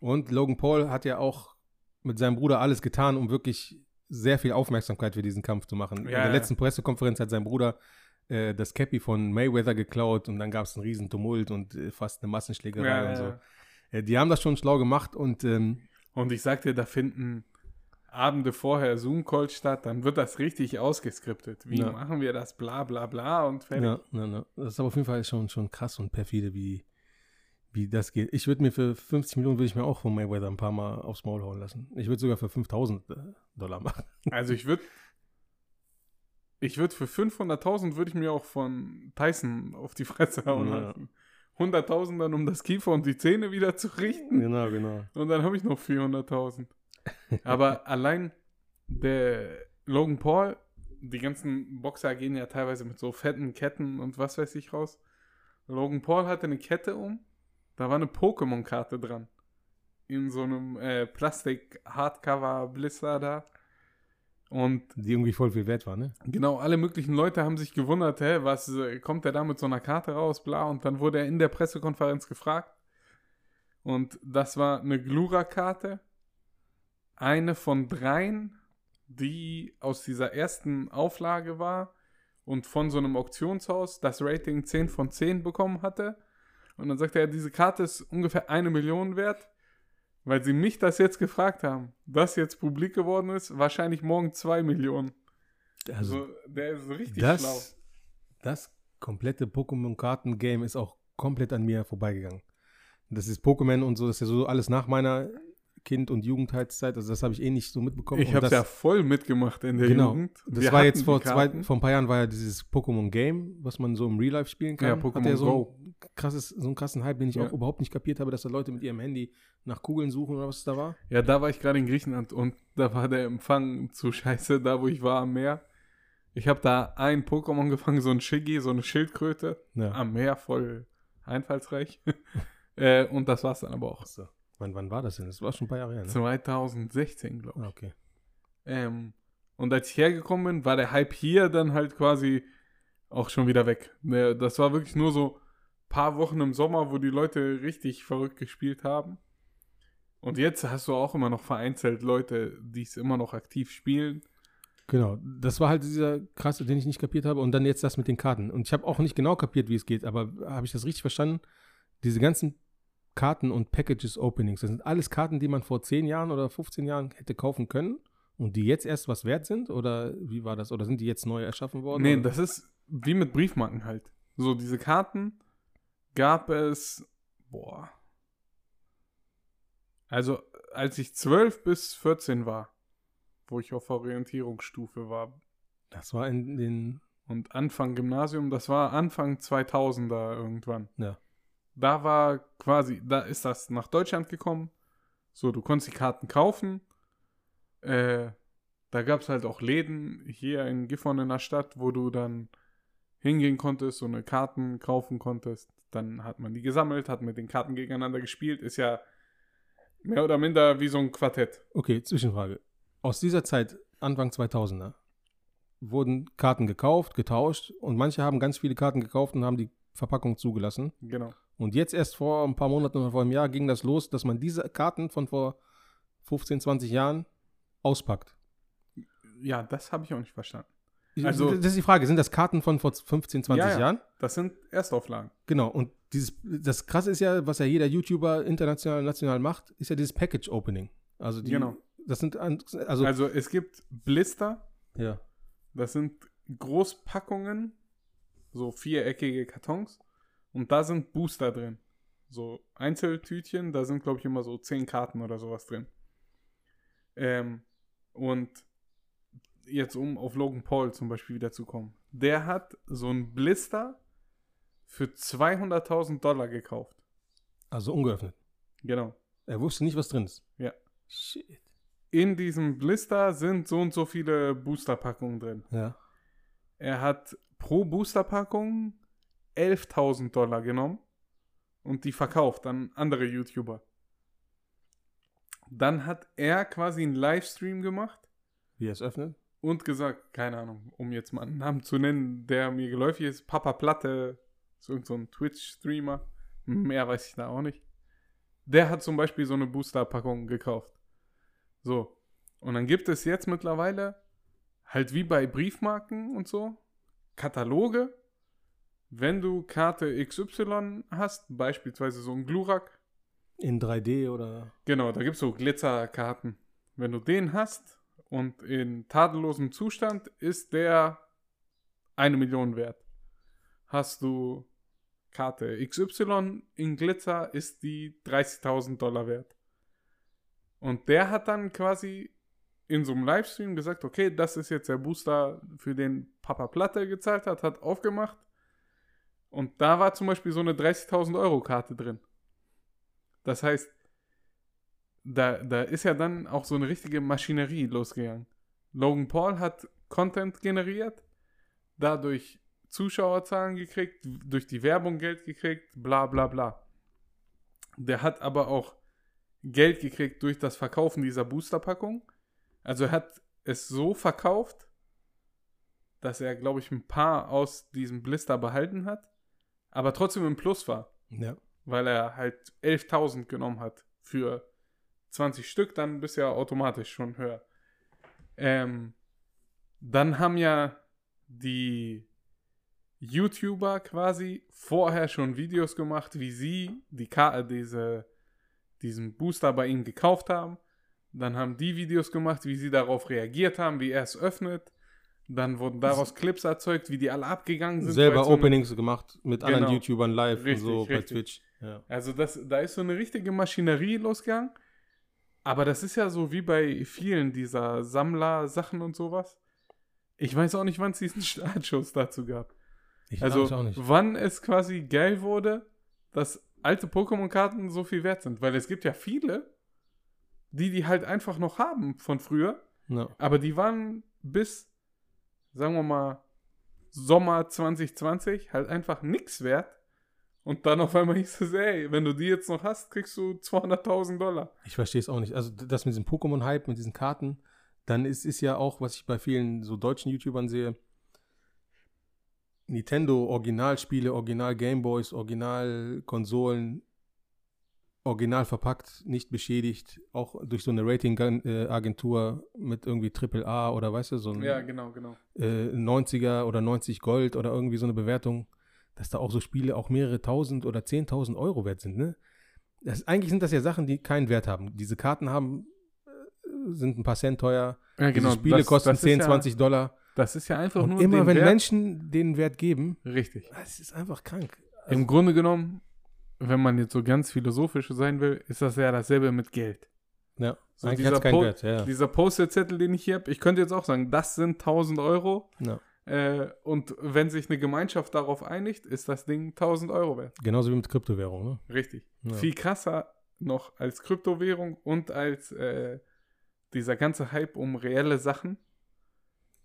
Speaker 2: Und Logan Paul hat ja auch mit seinem Bruder alles getan, um wirklich sehr viel Aufmerksamkeit für diesen Kampf zu machen. In
Speaker 3: Ja,
Speaker 2: der
Speaker 3: ja.
Speaker 2: letzten Pressekonferenz hat sein Bruder äh, das Cappy von Mayweather geklaut und dann gab es einen riesen Tumult und äh, fast eine Massenschlägerei
Speaker 3: Ja,
Speaker 2: und so. Äh, die haben das schon schlau gemacht und ähm,
Speaker 3: Und ich sag dir, da finden Abende vorher Zoom-Calls statt, dann wird das richtig ausgeskriptet. Wie
Speaker 2: Ja.
Speaker 3: machen wir das? Bla bla bla und fertig.
Speaker 2: Ja, ja, ja. Das ist aber auf jeden Fall schon, schon krass und perfide, wie, wie das geht. Ich würde mir für 50 Millionen, würde ich mir auch von Mayweather ein paar Mal aufs Maul hauen lassen. Ich würde sogar für 5000 äh, Dollar machen.
Speaker 3: Also ich würde ich würde für 500.000 würde ich mir auch von Tyson auf die Fresse hauen
Speaker 2: Ja.
Speaker 3: lassen. 100.000 dann, um das Kiefer und die Zähne wieder zu richten.
Speaker 2: genau, genau.
Speaker 3: Und dann habe ich noch 400.000. Aber allein der Logan Paul, die ganzen Boxer gehen ja teilweise mit so fetten Ketten und was weiß ich raus. Logan Paul hatte eine Kette um, da war eine Pokémon-Karte dran. In so einem äh, Plastik-Hardcover-Blister da. Und
Speaker 2: Die irgendwie voll viel wert war, ne?
Speaker 3: Genau, alle möglichen Leute haben sich gewundert, hä, was äh, kommt der da mit so einer Karte raus, bla. Und dann wurde er in der Pressekonferenz gefragt. Und das war eine Glura-Karte. Eine von dreien, die aus dieser ersten Auflage war und von so einem Auktionshaus das Rating 10 von 10 bekommen hatte. Und dann sagte er, diese Karte ist ungefähr eine Million wert, weil sie mich das jetzt gefragt haben. Das jetzt publik geworden ist, wahrscheinlich morgen zwei Millionen.
Speaker 2: Also,
Speaker 3: Also, der ist richtig schlau.
Speaker 2: das, das komplette Pokémon-Karten-Game ist auch komplett an mir vorbeigegangen. Das ist Pokémon und so, das ist ja so alles nach meiner Kind- und Jugendheitszeit. Also, das habe ich eh nicht so mitbekommen.
Speaker 3: Ich habe
Speaker 2: das-
Speaker 3: ja voll mitgemacht in der
Speaker 2: Genau.
Speaker 3: Jugend.
Speaker 2: Das
Speaker 3: Wir
Speaker 2: war jetzt vor, zwei, vor ein paar Jahren war ja dieses Pokémon Game, was man so im Real Life spielen kann.
Speaker 3: Ja,
Speaker 2: Hat
Speaker 3: Pokémon
Speaker 2: der so
Speaker 3: Go.
Speaker 2: ein krasses, so einen krassen Hype, den ich
Speaker 3: Ja.
Speaker 2: auch überhaupt nicht kapiert habe, dass da Leute mit ihrem Handy nach Kugeln suchen oder was es da war.
Speaker 3: Ja, da war ich gerade in Griechenland und da war der Empfang zu scheiße, da wo ich war am Meer. Ich habe da ein Pokémon gefangen, so ein Shiggy, so eine Schildkröte
Speaker 2: Ja.
Speaker 3: am Meer, voll einfallsreich. äh, und das war's dann aber auch.
Speaker 2: So. Wann, wann war das denn? Das war schon ein paar Jahre her, ne?
Speaker 3: 2016, glaube ich.
Speaker 2: Okay.
Speaker 3: Ähm, und als ich hergekommen bin, war der Hype hier dann halt quasi auch schon wieder weg. Ne, Das war wirklich nur so paar Wochen im Sommer, wo die Leute richtig verrückt gespielt haben. Und jetzt hast du auch immer noch vereinzelt Leute, die es immer noch aktiv spielen.
Speaker 2: Genau, das war halt dieser krasse, den ich nicht kapiert habe. Und dann jetzt das mit den Karten. Und ich habe auch nicht genau kapiert, wie es geht, aber habe ich das richtig verstanden? Diese ganzen Karten und Packages Openings, das sind alles Karten, die man vor 10 Jahren oder 15 Jahren hätte kaufen können und die jetzt erst was wert sind? Oder wie war das? Oder sind die jetzt neu erschaffen worden?
Speaker 3: Nee,
Speaker 2: oder?
Speaker 3: das ist wie mit Briefmarken halt. So, diese Karten gab es, boah. Also, als ich 12 bis 14 war, wo ich auf Orientierungsstufe war,
Speaker 2: das war in den.
Speaker 3: Und Anfang Gymnasium, das war Anfang 2000er irgendwann.
Speaker 2: Ja.
Speaker 3: Da war quasi, da ist das nach Deutschland gekommen. So, du konntest die Karten kaufen. Äh, da gab es halt auch Läden hier in Gifhorn in der Stadt, wo du dann hingehen konntest, so eine Karten kaufen konntest. Dann hat man die gesammelt, hat mit den Karten gegeneinander gespielt. Ist ja mehr oder minder wie so ein Quartett.
Speaker 2: Okay, Zwischenfrage. aus dieser Zeit, Anfang 2000er, wurden Karten gekauft, getauscht und manche haben ganz viele Karten gekauft und haben die Verpackung zugelassen.
Speaker 3: Genau.
Speaker 2: Und jetzt erst vor ein paar Monaten oder vor einem Jahr ging das los, dass man diese Karten von vor 15, 20 Jahren auspackt.
Speaker 3: Ja, das habe ich auch nicht verstanden.
Speaker 2: Also, das ist die Frage, sind das Karten von vor 15, 20
Speaker 3: Ja, ja.
Speaker 2: Jahren?
Speaker 3: Das sind Erstauflagen.
Speaker 2: Genau, und dieses, das krasse ist ja, was ja jeder YouTuber international, national macht, ist ja dieses Package Opening. Also die,
Speaker 3: Genau.
Speaker 2: das sind, also,
Speaker 3: Also es gibt Blister,
Speaker 2: ja,
Speaker 3: das sind Großpackungen, so viereckige Kartons und da sind Booster drin. So Einzeltütchen, da sind glaube ich immer so zehn Karten oder sowas drin. Ähm, und jetzt um auf Logan Paul zum Beispiel wieder zu kommen. Der hat so ein Blister für 200.000 Dollar gekauft.
Speaker 2: also ungeöffnet.
Speaker 3: Genau.
Speaker 2: Er wusste nicht, was drin ist.
Speaker 3: Ja.
Speaker 2: Shit.
Speaker 3: In diesem Blister sind so und so viele Boosterpackungen drin.
Speaker 2: Ja.
Speaker 3: Er hat pro Boosterpackung 11.000 Dollar genommen und die verkauft an andere YouTuber. Dann hat er quasi einen Livestream gemacht
Speaker 2: Wie er es öffnet?
Speaker 3: und gesagt, keine Ahnung, um jetzt mal einen Namen zu nennen, der mir geläufig ist, Papa Platte, ist irgend so ein Twitch-Streamer, mehr weiß ich da auch nicht. Der hat zum Beispiel so eine Boosterpackung gekauft. So. Und dann gibt es jetzt mittlerweile, halt wie bei Briefmarken und so, Kataloge. Wenn du Karte XY hast, beispielsweise so ein Glurak,
Speaker 2: In 3D oder.
Speaker 3: Genau, da gibt es so Glitzerkarten. Wenn du den hast und in tadellosem Zustand ist der eine Million wert. Hast du Karte XY in Glitzer, ist die 30.000 Dollar wert. Und der hat dann quasi in so einem Livestream gesagt, okay, das ist jetzt der Booster, für den Papa Platte gezahlt hat, hat aufgemacht. Und da war zum Beispiel so eine 30.000 Euro Karte drin. Das heißt, da, da ist ja dann auch so eine richtige Maschinerie losgegangen. Logan Paul hat Content generiert, dadurch Zuschauerzahlen gekriegt, durch die Werbung Geld gekriegt, bla bla bla. Der hat aber auch Geld gekriegt durch das Verkaufen dieser Boosterpackung. Also er hat es so verkauft, dass er, glaube ich, ein paar aus diesem Blister behalten hat, aber trotzdem im Plus war
Speaker 2: Ja.
Speaker 3: weil er halt 11.000 genommen hat für 20 Stück, dann bist du ja automatisch schon höher. Ähm, dann haben ja die YouTuber quasi vorher schon Videos gemacht, wie sie die Ka diese, diesen Booster bei ihm gekauft haben. Dann haben die Videos gemacht, wie sie darauf reagiert haben, wie er es öffnet. Dann wurden daraus Clips erzeugt, wie die alle abgegangen sind.
Speaker 2: Selber
Speaker 3: so
Speaker 2: Openings gemacht mit anderen
Speaker 3: Genau.
Speaker 2: YouTubern live
Speaker 3: Richtig,
Speaker 2: und so bei
Speaker 3: richtig.
Speaker 2: Twitch. Ja.
Speaker 3: Also das, da ist so eine richtige Maschinerie losgegangen. Aber das ist ja so wie bei vielen dieser Sammler-Sachen und sowas. Ich weiß auch nicht, wann es diesen Startschuss dazu gab.
Speaker 2: Ich
Speaker 3: Also
Speaker 2: weiß auch nicht.
Speaker 3: wann es quasi geil wurde, dass alte Pokémon-Karten so viel wert sind. Weil es gibt ja viele, die die halt einfach noch haben von früher.
Speaker 2: Ja.
Speaker 3: Aber die waren bis, sagen wir mal, Sommer 2020 halt einfach nix wert. Und dann auf einmal hieß es, ey, wenn du die jetzt noch hast, kriegst du 200.000 Dollar.
Speaker 2: Ich verstehe es auch nicht. Also das mit diesem Pokémon-Hype, mit diesen Karten, dann ist, ist ja auch, was ich bei vielen so deutschen YouTubern sehe, Nintendo Originalspiele, Original Gameboys, Original Konsolen, original verpackt, nicht beschädigt, auch durch so eine Rating-Agentur mit irgendwie AAA oder weißt du, so ein
Speaker 3: Ja, genau, genau.
Speaker 2: äh, 90er oder 90 Gold oder irgendwie so eine Bewertung, dass da auch so Spiele auch mehrere tausend oder zehntausend Euro wert sind, ne? Das, eigentlich sind das ja Sachen, die keinen Wert haben. Diese Karten haben, äh, sind ein paar Cent teuer.
Speaker 3: Ja,
Speaker 2: Diese Spiele kosten 10,
Speaker 3: ist
Speaker 2: 20 Dollar.
Speaker 3: Ja, das ist ja einfach
Speaker 2: Und
Speaker 3: nur
Speaker 2: immer wenn
Speaker 3: Wert.
Speaker 2: Menschen den Wert geben,
Speaker 3: Richtig.
Speaker 2: das ist einfach krank.
Speaker 3: Im Grunde genommen, wenn man jetzt so ganz philosophisch sein will, ist das ja dasselbe mit Geld.
Speaker 2: Ja,
Speaker 3: So dieser
Speaker 2: hat es keinen
Speaker 3: Po-
Speaker 2: Wert. Ja,
Speaker 3: Dieser Post-it-Zettel, den ich hier habe, ich könnte jetzt auch sagen, das sind 1000 Euro.
Speaker 2: ja.
Speaker 3: Äh, und wenn sich eine Gemeinschaft darauf einigt, ist das Ding 1000 Euro wert.
Speaker 2: Genauso wie mit Kryptowährungen. Ne?
Speaker 3: Richtig.
Speaker 2: Ja.
Speaker 3: Viel krasser noch als Kryptowährung und als äh, dieser ganze Hype um reelle Sachen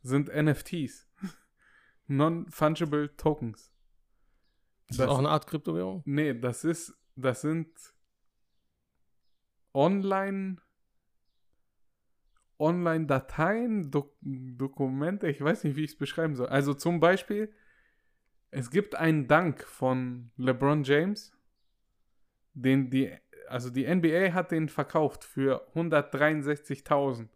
Speaker 3: sind NFTs. Non-Fungible Tokens.
Speaker 2: Ist das auch eine Art Kryptowährung?
Speaker 3: Nee, das ist, das sind online, Online-Dateien, Dok Dokumente, ich weiß nicht, wie ich es beschreiben soll. Also zum Beispiel, es gibt einen Dank von LeBron James, den die, also die NBA hat den verkauft für 163.000.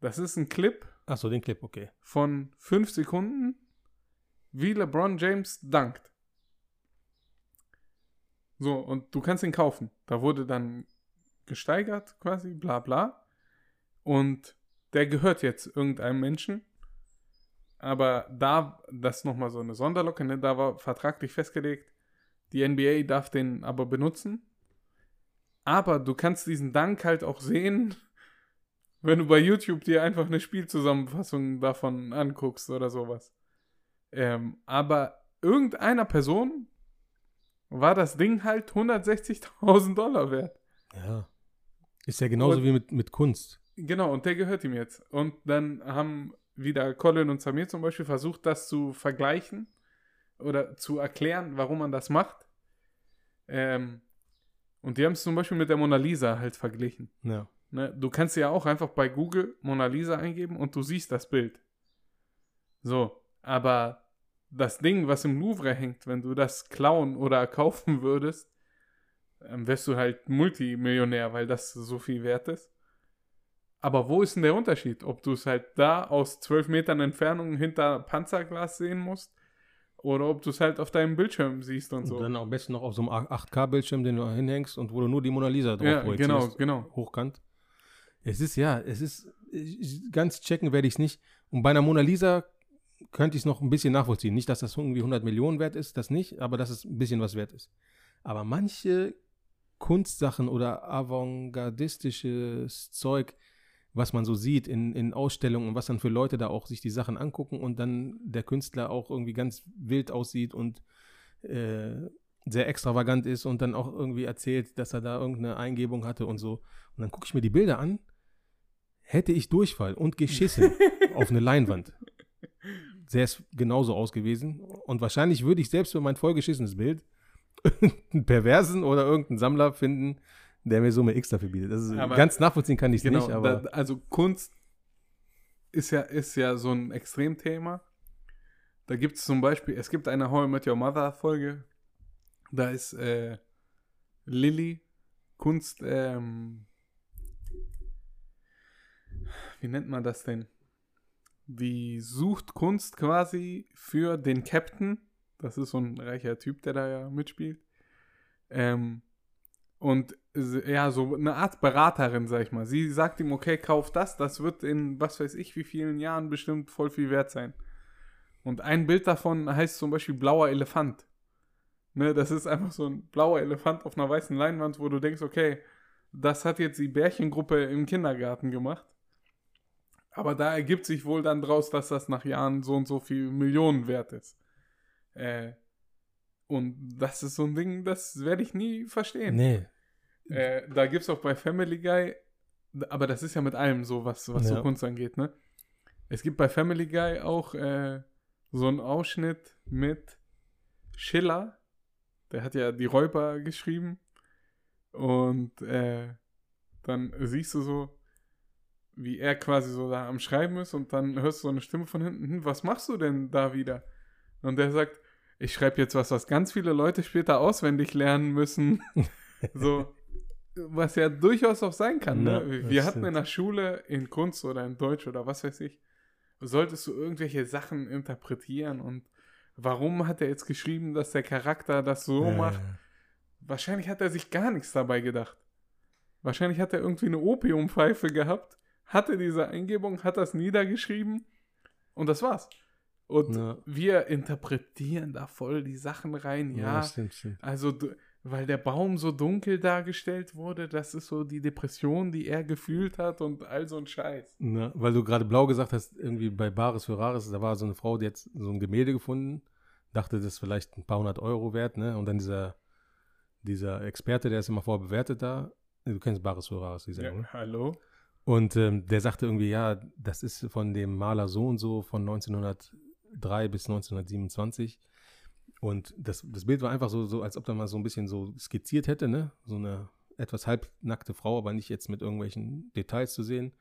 Speaker 3: Das ist ein Clip
Speaker 2: Achso, den Clip, okay.
Speaker 3: von 5 Sekunden, wie LeBron James dankt. So, und du kannst ihn kaufen. Da wurde dann gesteigert, quasi, bla bla. Und der gehört jetzt irgendeinem Menschen. Aber da, das ist nochmal so eine Sonderlocke, ne? da war vertraglich festgelegt, die NBA darf den aber benutzen. Aber du kannst diesen Dank halt auch sehen, wenn du bei YouTube dir einfach eine Spielzusammenfassung davon anguckst oder sowas. Ähm, aber irgendeiner Person war das Ding halt 160.000 Dollar wert.
Speaker 2: Ja. Ist ja genauso
Speaker 3: Und-
Speaker 2: wie mit, mit Kunst.
Speaker 3: Genau, und der gehört ihm jetzt. Und dann haben wieder Colin und Samir zum Beispiel versucht, das zu vergleichen oder zu erklären, warum man das macht. Ähm, und die haben es zum Beispiel mit der Mona Lisa halt verglichen.
Speaker 2: Ja.
Speaker 3: Ne? Du kannst ja auch einfach bei Google Mona Lisa eingeben und du siehst das Bild. So, aber das Ding, was im Louvre hängt, wenn du das klauen oder kaufen würdest, ähm, wärst du halt Multimillionär, weil das so viel wert ist. Aber wo ist denn der Unterschied? Ob du es halt da aus 12 Metern Entfernung hinter Panzerglas sehen musst oder ob du es halt auf deinem Bildschirm siehst und
Speaker 2: Und
Speaker 3: so.
Speaker 2: dann am besten noch auf so einem 8K-Bildschirm, den du hinhängst und wo du nur die Mona Lisa drauf
Speaker 3: ja,
Speaker 2: projizierst.
Speaker 3: genau, genau.
Speaker 2: Hochkant. Es ist, ja, es ist, ganz checken werde ich es nicht. Und bei einer Mona Lisa könnte ich es noch ein bisschen nachvollziehen. Nicht, dass das irgendwie 100 Millionen wert ist, das nicht, aber dass es ein bisschen was wert ist. Aber manche Kunstsachen oder avantgardistisches Zeug, was man so sieht in, in Ausstellungen und was dann für Leute da auch sich die Sachen angucken und dann der Künstler auch irgendwie ganz wild aussieht und äh, sehr extravagant ist und dann auch irgendwie erzählt, dass er da irgendeine Eingebung hatte und so. Und dann gucke ich mir die Bilder an, hätte ich Durchfall und geschissen auf eine Leinwand. Sähe es genauso aus gewesen. Und wahrscheinlich würde ich selbst für mein vollgeschissenes Bild einen Perversen oder irgendeinen Sammler finden, der mir Summe X dafür bietet. Das ist,
Speaker 3: Aber-
Speaker 2: ganz nachvollziehen kann ich es
Speaker 3: Genau,
Speaker 2: nicht, aber
Speaker 3: da, also Kunst ist ja, ist ja so ein Extremthema. Da gibt es zum Beispiel, es gibt eine How I Met Your Mother Folge, da ist äh, Lilly Kunst, ähm, wie nennt man das denn? Die sucht Kunst quasi für den Captain. Das ist so ein reicher Typ, der da ja mitspielt. Ähm, und ja, so eine Art Beraterin, sag ich mal. Sie sagt ihm, okay, kauf das, das wird in was weiß ich wie vielen Jahren bestimmt voll viel wert sein. Und ein Bild davon heißt zum Beispiel blauer Elefant. Ne, das ist einfach so ein blauer Elefant auf einer weißen Leinwand, wo du denkst, okay, das hat jetzt die Bärchengruppe im Kindergarten gemacht. Aber da ergibt sich wohl dann draus, dass das nach Jahren so und so viel Millionen wert ist. Äh, und das ist so ein Ding, das werde ich nie verstehen.
Speaker 2: nee.
Speaker 3: Äh, da gibt es auch bei Family Guy, aber das ist ja mit allem so, was, was
Speaker 2: Ja.
Speaker 3: so Kunst angeht, ne? Es gibt bei Family Guy auch äh, so einen Ausschnitt mit Schiller, der hat ja die Räuber geschrieben und äh, dann siehst du so, wie er quasi so da am Schreiben ist und dann hörst du so eine Stimme von hinten, hm, was machst du denn da wieder? Und der sagt, ich schreibe jetzt was, was ganz viele Leute später auswendig lernen müssen. so, was ja durchaus auch sein kann.
Speaker 2: Ja,
Speaker 3: Ne?
Speaker 2: das
Speaker 3: Wir hatten
Speaker 2: stimmt.
Speaker 3: in der Schule in Kunst oder in Deutsch oder was weiß ich, solltest du irgendwelche Sachen interpretieren und warum hat er jetzt geschrieben, dass der Charakter das so
Speaker 2: Äh,
Speaker 3: macht? Wahrscheinlich hat er sich gar nichts dabei gedacht. Wahrscheinlich hat er irgendwie eine Opiumpfeife gehabt, hatte diese Eingebung, hat das niedergeschrieben und das war's. Und
Speaker 2: Ja.
Speaker 3: wir interpretieren da voll die Sachen rein, ja.
Speaker 2: stimmt, stimmt.
Speaker 3: Also, weil der Baum so dunkel dargestellt wurde, das ist so die Depression, die er gefühlt hat und all so ein Scheiß.
Speaker 2: Na, weil du gerade blau gesagt hast, irgendwie bei Bares für Rares, da war so eine Frau, die hat so ein Gemälde gefunden, dachte, das ist vielleicht ein paar hundert Euro wert, ne? Und dann dieser, dieser Experte, der es immer vorher bewertet da, du kennst Bares für Rares, die
Speaker 3: Ja,
Speaker 2: Sendung, ne?
Speaker 3: hallo?
Speaker 2: Und ähm, der sagte irgendwie, ja, das ist von dem Maler so und so von 1903 bis 1927. Und das, das Bild war einfach so, so, als ob er mal so ein bisschen so skizziert hätte, ne? So eine etwas halbnackte Frau, aber nicht jetzt mit irgendwelchen Details zu sehen.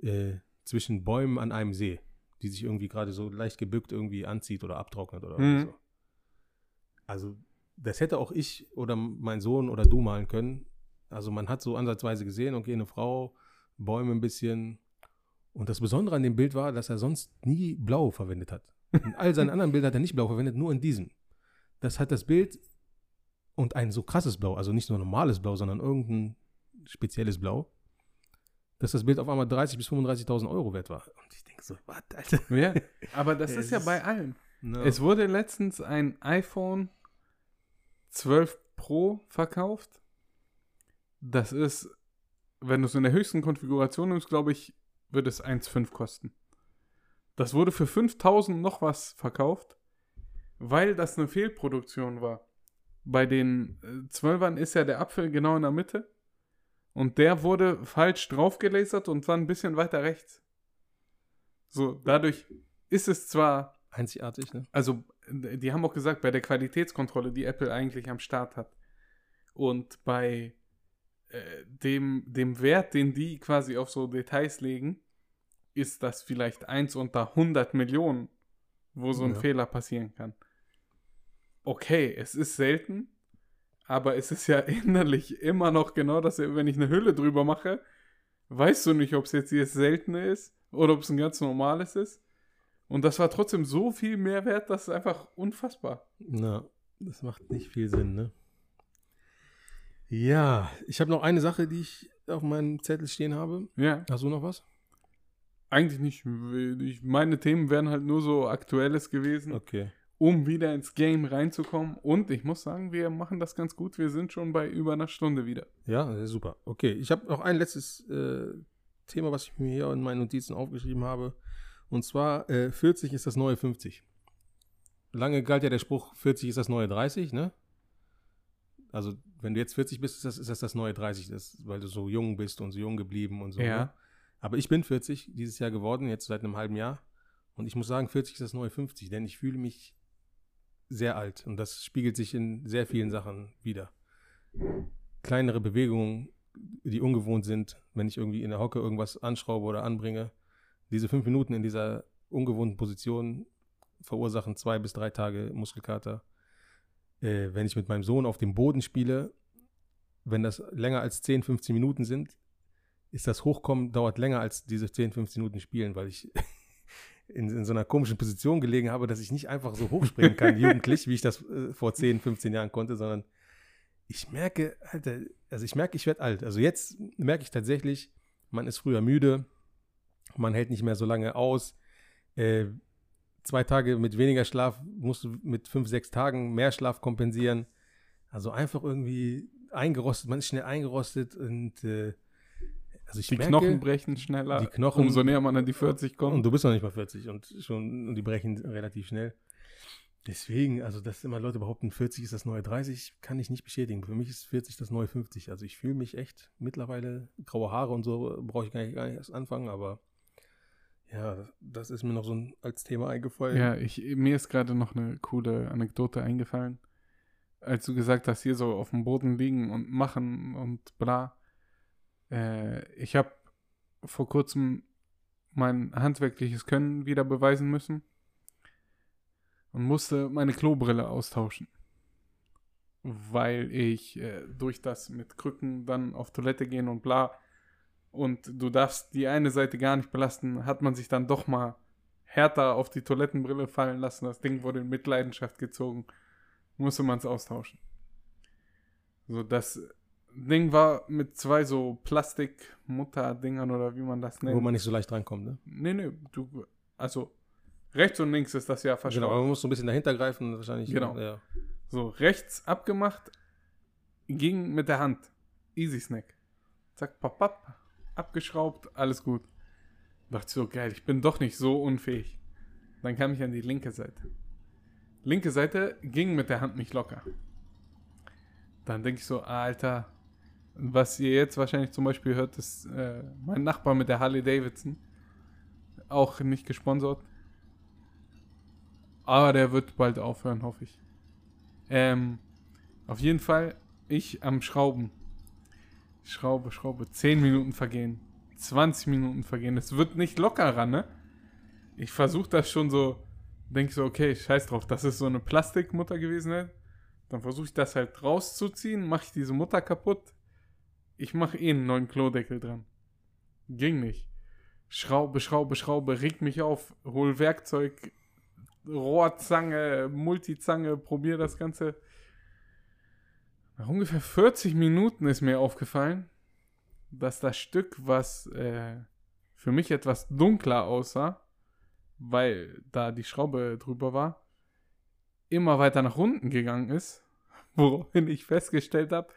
Speaker 2: äh, zwischen Bäumen an einem See, die sich irgendwie gerade so leicht gebückt irgendwie anzieht oder abtrocknet oder
Speaker 3: Mhm.
Speaker 2: so. Also, das hätte auch ich oder mein Sohn oder du malen können. Also, man hat so ansatzweise gesehen, okay, eine Frau, Bäume ein bisschen. Und das Besondere an dem Bild war, dass er sonst nie blau verwendet hat. In all seinen anderen Bildern hat er nicht blau verwendet, nur in diesem. Das hat das Bild und ein so krasses Blau, also nicht nur normales Blau, sondern irgendein spezielles Blau, dass das Bild auf einmal 30.000 bis 35.000 Euro wert war. Und ich denke so, was, Alter?
Speaker 3: Ja, aber das ist ja bei allen.
Speaker 2: No.
Speaker 3: Es wurde letztens ein iPhone 12 Pro verkauft. Das ist, wenn du es in der höchsten Konfiguration nimmst, glaube ich, wird es 1,5 kosten. Das wurde für 5000 noch was verkauft, weil das eine Fehlproduktion war. Bei den äh, 12ern ist ja der Apfel genau in der Mitte und der wurde falsch draufgelasert und war ein bisschen weiter rechts. So, dadurch ist es zwar
Speaker 2: Einzigartig, ne?
Speaker 3: also äh, die haben auch gesagt, bei der Qualitätskontrolle, die Apple eigentlich am Start hat und bei äh, dem, dem Wert, den die quasi auf so Details legen, ist das vielleicht eins unter 100 Millionen, wo so ein
Speaker 2: Ja.
Speaker 3: Fehler passieren kann. Okay, es ist selten, aber es ist ja innerlich immer noch genau das, wenn ich eine Hülle drüber mache, weißt du nicht, ob es jetzt hier Seltene ist oder ob es ein ganz normales ist. Und das war trotzdem so viel mehr wert, das ist einfach unfassbar.
Speaker 2: Na, das macht nicht viel Sinn, ne? Ja, ich habe noch eine Sache, die ich auf meinem Zettel stehen habe.
Speaker 3: Ja,
Speaker 2: Hast du noch was?
Speaker 3: eigentlich nicht. Ich, meine Themen wären halt nur so aktuelles gewesen,
Speaker 2: Okay.
Speaker 3: um wieder ins Game reinzukommen. Und ich muss sagen, wir machen das ganz gut. Wir sind schon bei über einer Stunde wieder.
Speaker 2: Ja, super. Okay, ich habe noch ein letztes äh, Thema, was ich mir hier in meinen Notizen aufgeschrieben habe. Und zwar, äh, 40 ist das neue 50. Lange galt ja der Spruch, 40 ist das neue 30, ne? Also, wenn du jetzt 40 bist, ist das ist das, das neue 30, das, weil du so jung bist und so jung geblieben und so.
Speaker 3: Ja.
Speaker 2: Ne? Aber ich bin 40 dieses Jahr geworden, jetzt seit einem halben Jahr. Und ich muss sagen, 40 ist das neue 50, denn ich fühle mich sehr alt. Und das spiegelt sich in sehr vielen Sachen wieder. Kleinere Bewegungen, die ungewohnt sind, wenn ich irgendwie in der Hocke irgendwas anschraube oder anbringe. Diese fünf Minuten in dieser ungewohnten Position verursachen zwei bis drei Tage Muskelkater. Äh, wenn ich mit meinem Sohn auf dem Boden spiele, wenn das länger als 10, 15 Minuten sind, ist das Hochkommen dauert länger als diese 10, 15 Minuten spielen, weil ich in, in so einer komischen Position gelegen habe, dass ich nicht einfach so hochspringen kann, jugendlich, wie ich das äh, vor 10, 15 Jahren konnte, sondern ich merke, Alter, also ich merke, ich werde alt. Also jetzt merke ich tatsächlich, man ist früher müde, man hält nicht mehr so lange aus. Äh, zwei Tage mit weniger Schlaf musst du mit fünf, sechs Tagen mehr Schlaf kompensieren. Also einfach irgendwie eingerostet, man ist schnell eingerostet und äh, also ich
Speaker 3: Die
Speaker 2: merke,
Speaker 3: Knochen brechen schneller,
Speaker 2: die Knochen-
Speaker 3: umso näher man an die 40 kommt.
Speaker 2: und du bist noch nicht mal 40 und schon und die brechen relativ schnell. Deswegen, also dass immer Leute behaupten, 40 ist das neue 30, kann ich nicht bestätigen. Für mich ist 40 das neue 50. Also ich fühle mich echt mittlerweile, graue Haare und so brauche ich gar nicht, gar nicht erst anfangen, aber ja, das ist mir noch so ein, als Thema eingefallen.
Speaker 3: Ja, ich, mir ist gerade noch eine coole Anekdote eingefallen. Als du gesagt hast, hier so auf dem Boden liegen und machen und bla. Äh, ich habe vor kurzem mein handwerkliches Können wieder beweisen müssen und musste meine Klobrille austauschen. Weil ich äh, durch das mit Krücken dann auf Toilette gehen und bla und du darfst die eine Seite gar nicht belasten, hat man sich dann doch mal härter auf die Toilettenbrille fallen lassen. Das Ding wurde in Mitleidenschaft gezogen. Musste man es austauschen. So, das Ding war mit zwei so Plastik-Mutter-Dingern oder wie man das nennt.
Speaker 2: Wo man nicht so leicht rankommt, ne?
Speaker 3: nee, nee, du, also rechts und links ist das ja
Speaker 2: Genau,
Speaker 3: verstaubt.
Speaker 2: aber man muss so ein bisschen dahinter greifen, wahrscheinlich.
Speaker 3: Genau.
Speaker 2: Ja.
Speaker 3: So, rechts abgemacht, ging mit der Hand. Easy Snack. Zack, pap, pap, abgeschraubt, alles gut. Dachte so, geil, ich bin doch nicht so unfähig. Dann kam ich an die linke Seite. Linke Seite ging mit der Hand nicht locker. Dann denke ich so, Alter, was ihr jetzt wahrscheinlich zum Beispiel hört, ist äh, mein Nachbar mit der Harley Davidson. Auch nicht gesponsert. Aber der wird bald aufhören, hoffe ich. Ähm, auf jeden Fall, ich am Schrauben. Schraube, Schraube. Zehn Minuten vergehen. 20 Minuten vergehen. Es wird nicht lockerer, ne? Ich versuche das schon so, denke so, okay, scheiß drauf, das ist so eine Plastikmutter gewesen, ne? Dann versuche ich das halt rauszuziehen, mache ich diese Mutter kaputt. Ich mache eh einen neuen Klodeckel dran. Ging nicht. Schraube, Schraube, Schraube, reg mich auf, hol Werkzeug, Rohrzange, Multizange, probier das Ganze. Nach ungefähr 40 Minuten ist mir aufgefallen, dass das Stück, was äh, für mich etwas dunkler aussah, weil da die Schraube drüber war, immer weiter nach unten gegangen ist, woraufhin ich festgestellt habe,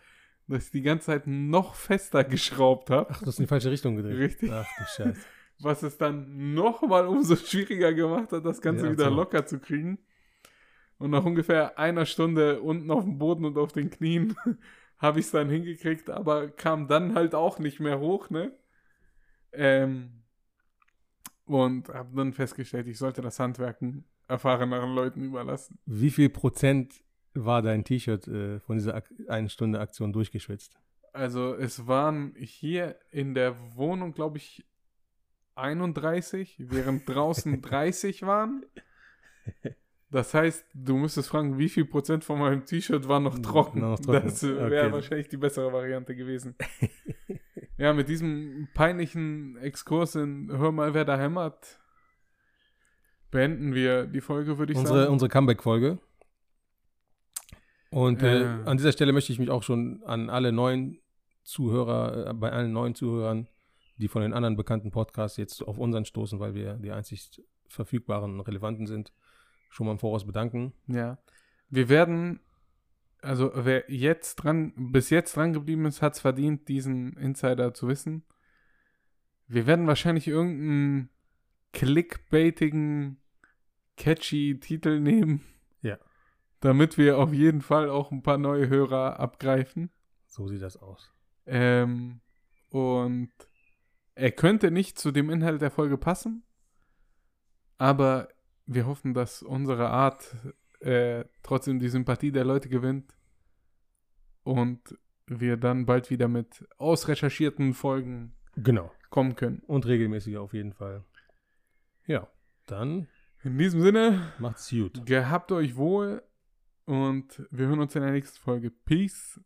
Speaker 3: dass ich die ganze Zeit noch fester geschraubt habe.
Speaker 2: Ach, du hast in die falsche Richtung gedreht.
Speaker 3: Richtig.
Speaker 2: Ach du Scheiße.
Speaker 3: was es dann nochmal umso schwieriger gemacht hat, das Ganze
Speaker 2: Ja,
Speaker 3: wieder
Speaker 2: so.
Speaker 3: locker zu kriegen. Und nach ungefähr einer Stunde unten auf dem Boden und auf den Knien habe ich es dann hingekriegt, aber kam dann halt auch nicht mehr hoch, ne? Ähm, und habe dann festgestellt, ich sollte das Handwerken erfahreneren Leuten überlassen.
Speaker 2: Wie viel Prozent war dein T-Shirt äh, von dieser Ak einen Stunde Aktion durchgeschwitzt?
Speaker 3: Also es waren hier in der Wohnung, glaube ich, 31, während draußen 30 waren. Das heißt, du müsstest fragen, wie viel Prozent von meinem T-Shirt war noch trocken.
Speaker 2: Noch trocken.
Speaker 3: Das wäre
Speaker 2: Okay.
Speaker 3: wahrscheinlich die bessere Variante gewesen. ja, mit diesem peinlichen Exkurs in Hör mal, wer da hämmert, beenden wir die Folge, würde ich
Speaker 2: Unsere,
Speaker 3: sagen.
Speaker 2: unsere Comeback-Folge. Und äh,
Speaker 3: Äh.
Speaker 2: an dieser Stelle möchte ich mich auch schon an alle neuen Zuhörer, äh, bei allen neuen Zuhörern, die von den anderen bekannten Podcasts jetzt auf unseren stoßen, weil wir die einzig verfügbaren und relevanten sind, schon mal im Voraus bedanken.
Speaker 3: Ja. Wir werden, also wer jetzt dran, bis jetzt dran geblieben ist, hat es verdient, diesen Insider zu wissen. Wir werden wahrscheinlich irgendeinen clickbaitigen, catchy Titel nehmen.
Speaker 2: Ja.
Speaker 3: Damit wir auf jeden Fall auch ein paar neue Hörer abgreifen.
Speaker 2: So sieht das aus.
Speaker 3: Ähm, und er könnte nicht zu dem Inhalt der Folge passen, aber wir hoffen, dass unsere Art äh, trotzdem die Sympathie der Leute gewinnt und wir dann bald wieder mit ausrecherchierten Folgen
Speaker 2: Genau.
Speaker 3: kommen können.
Speaker 2: Und regelmäßig auf jeden Fall. Ja, dann
Speaker 3: In diesem Sinne,
Speaker 2: macht's gut.
Speaker 3: gehabt euch wohl und wir hören uns in der nächsten Folge. Peace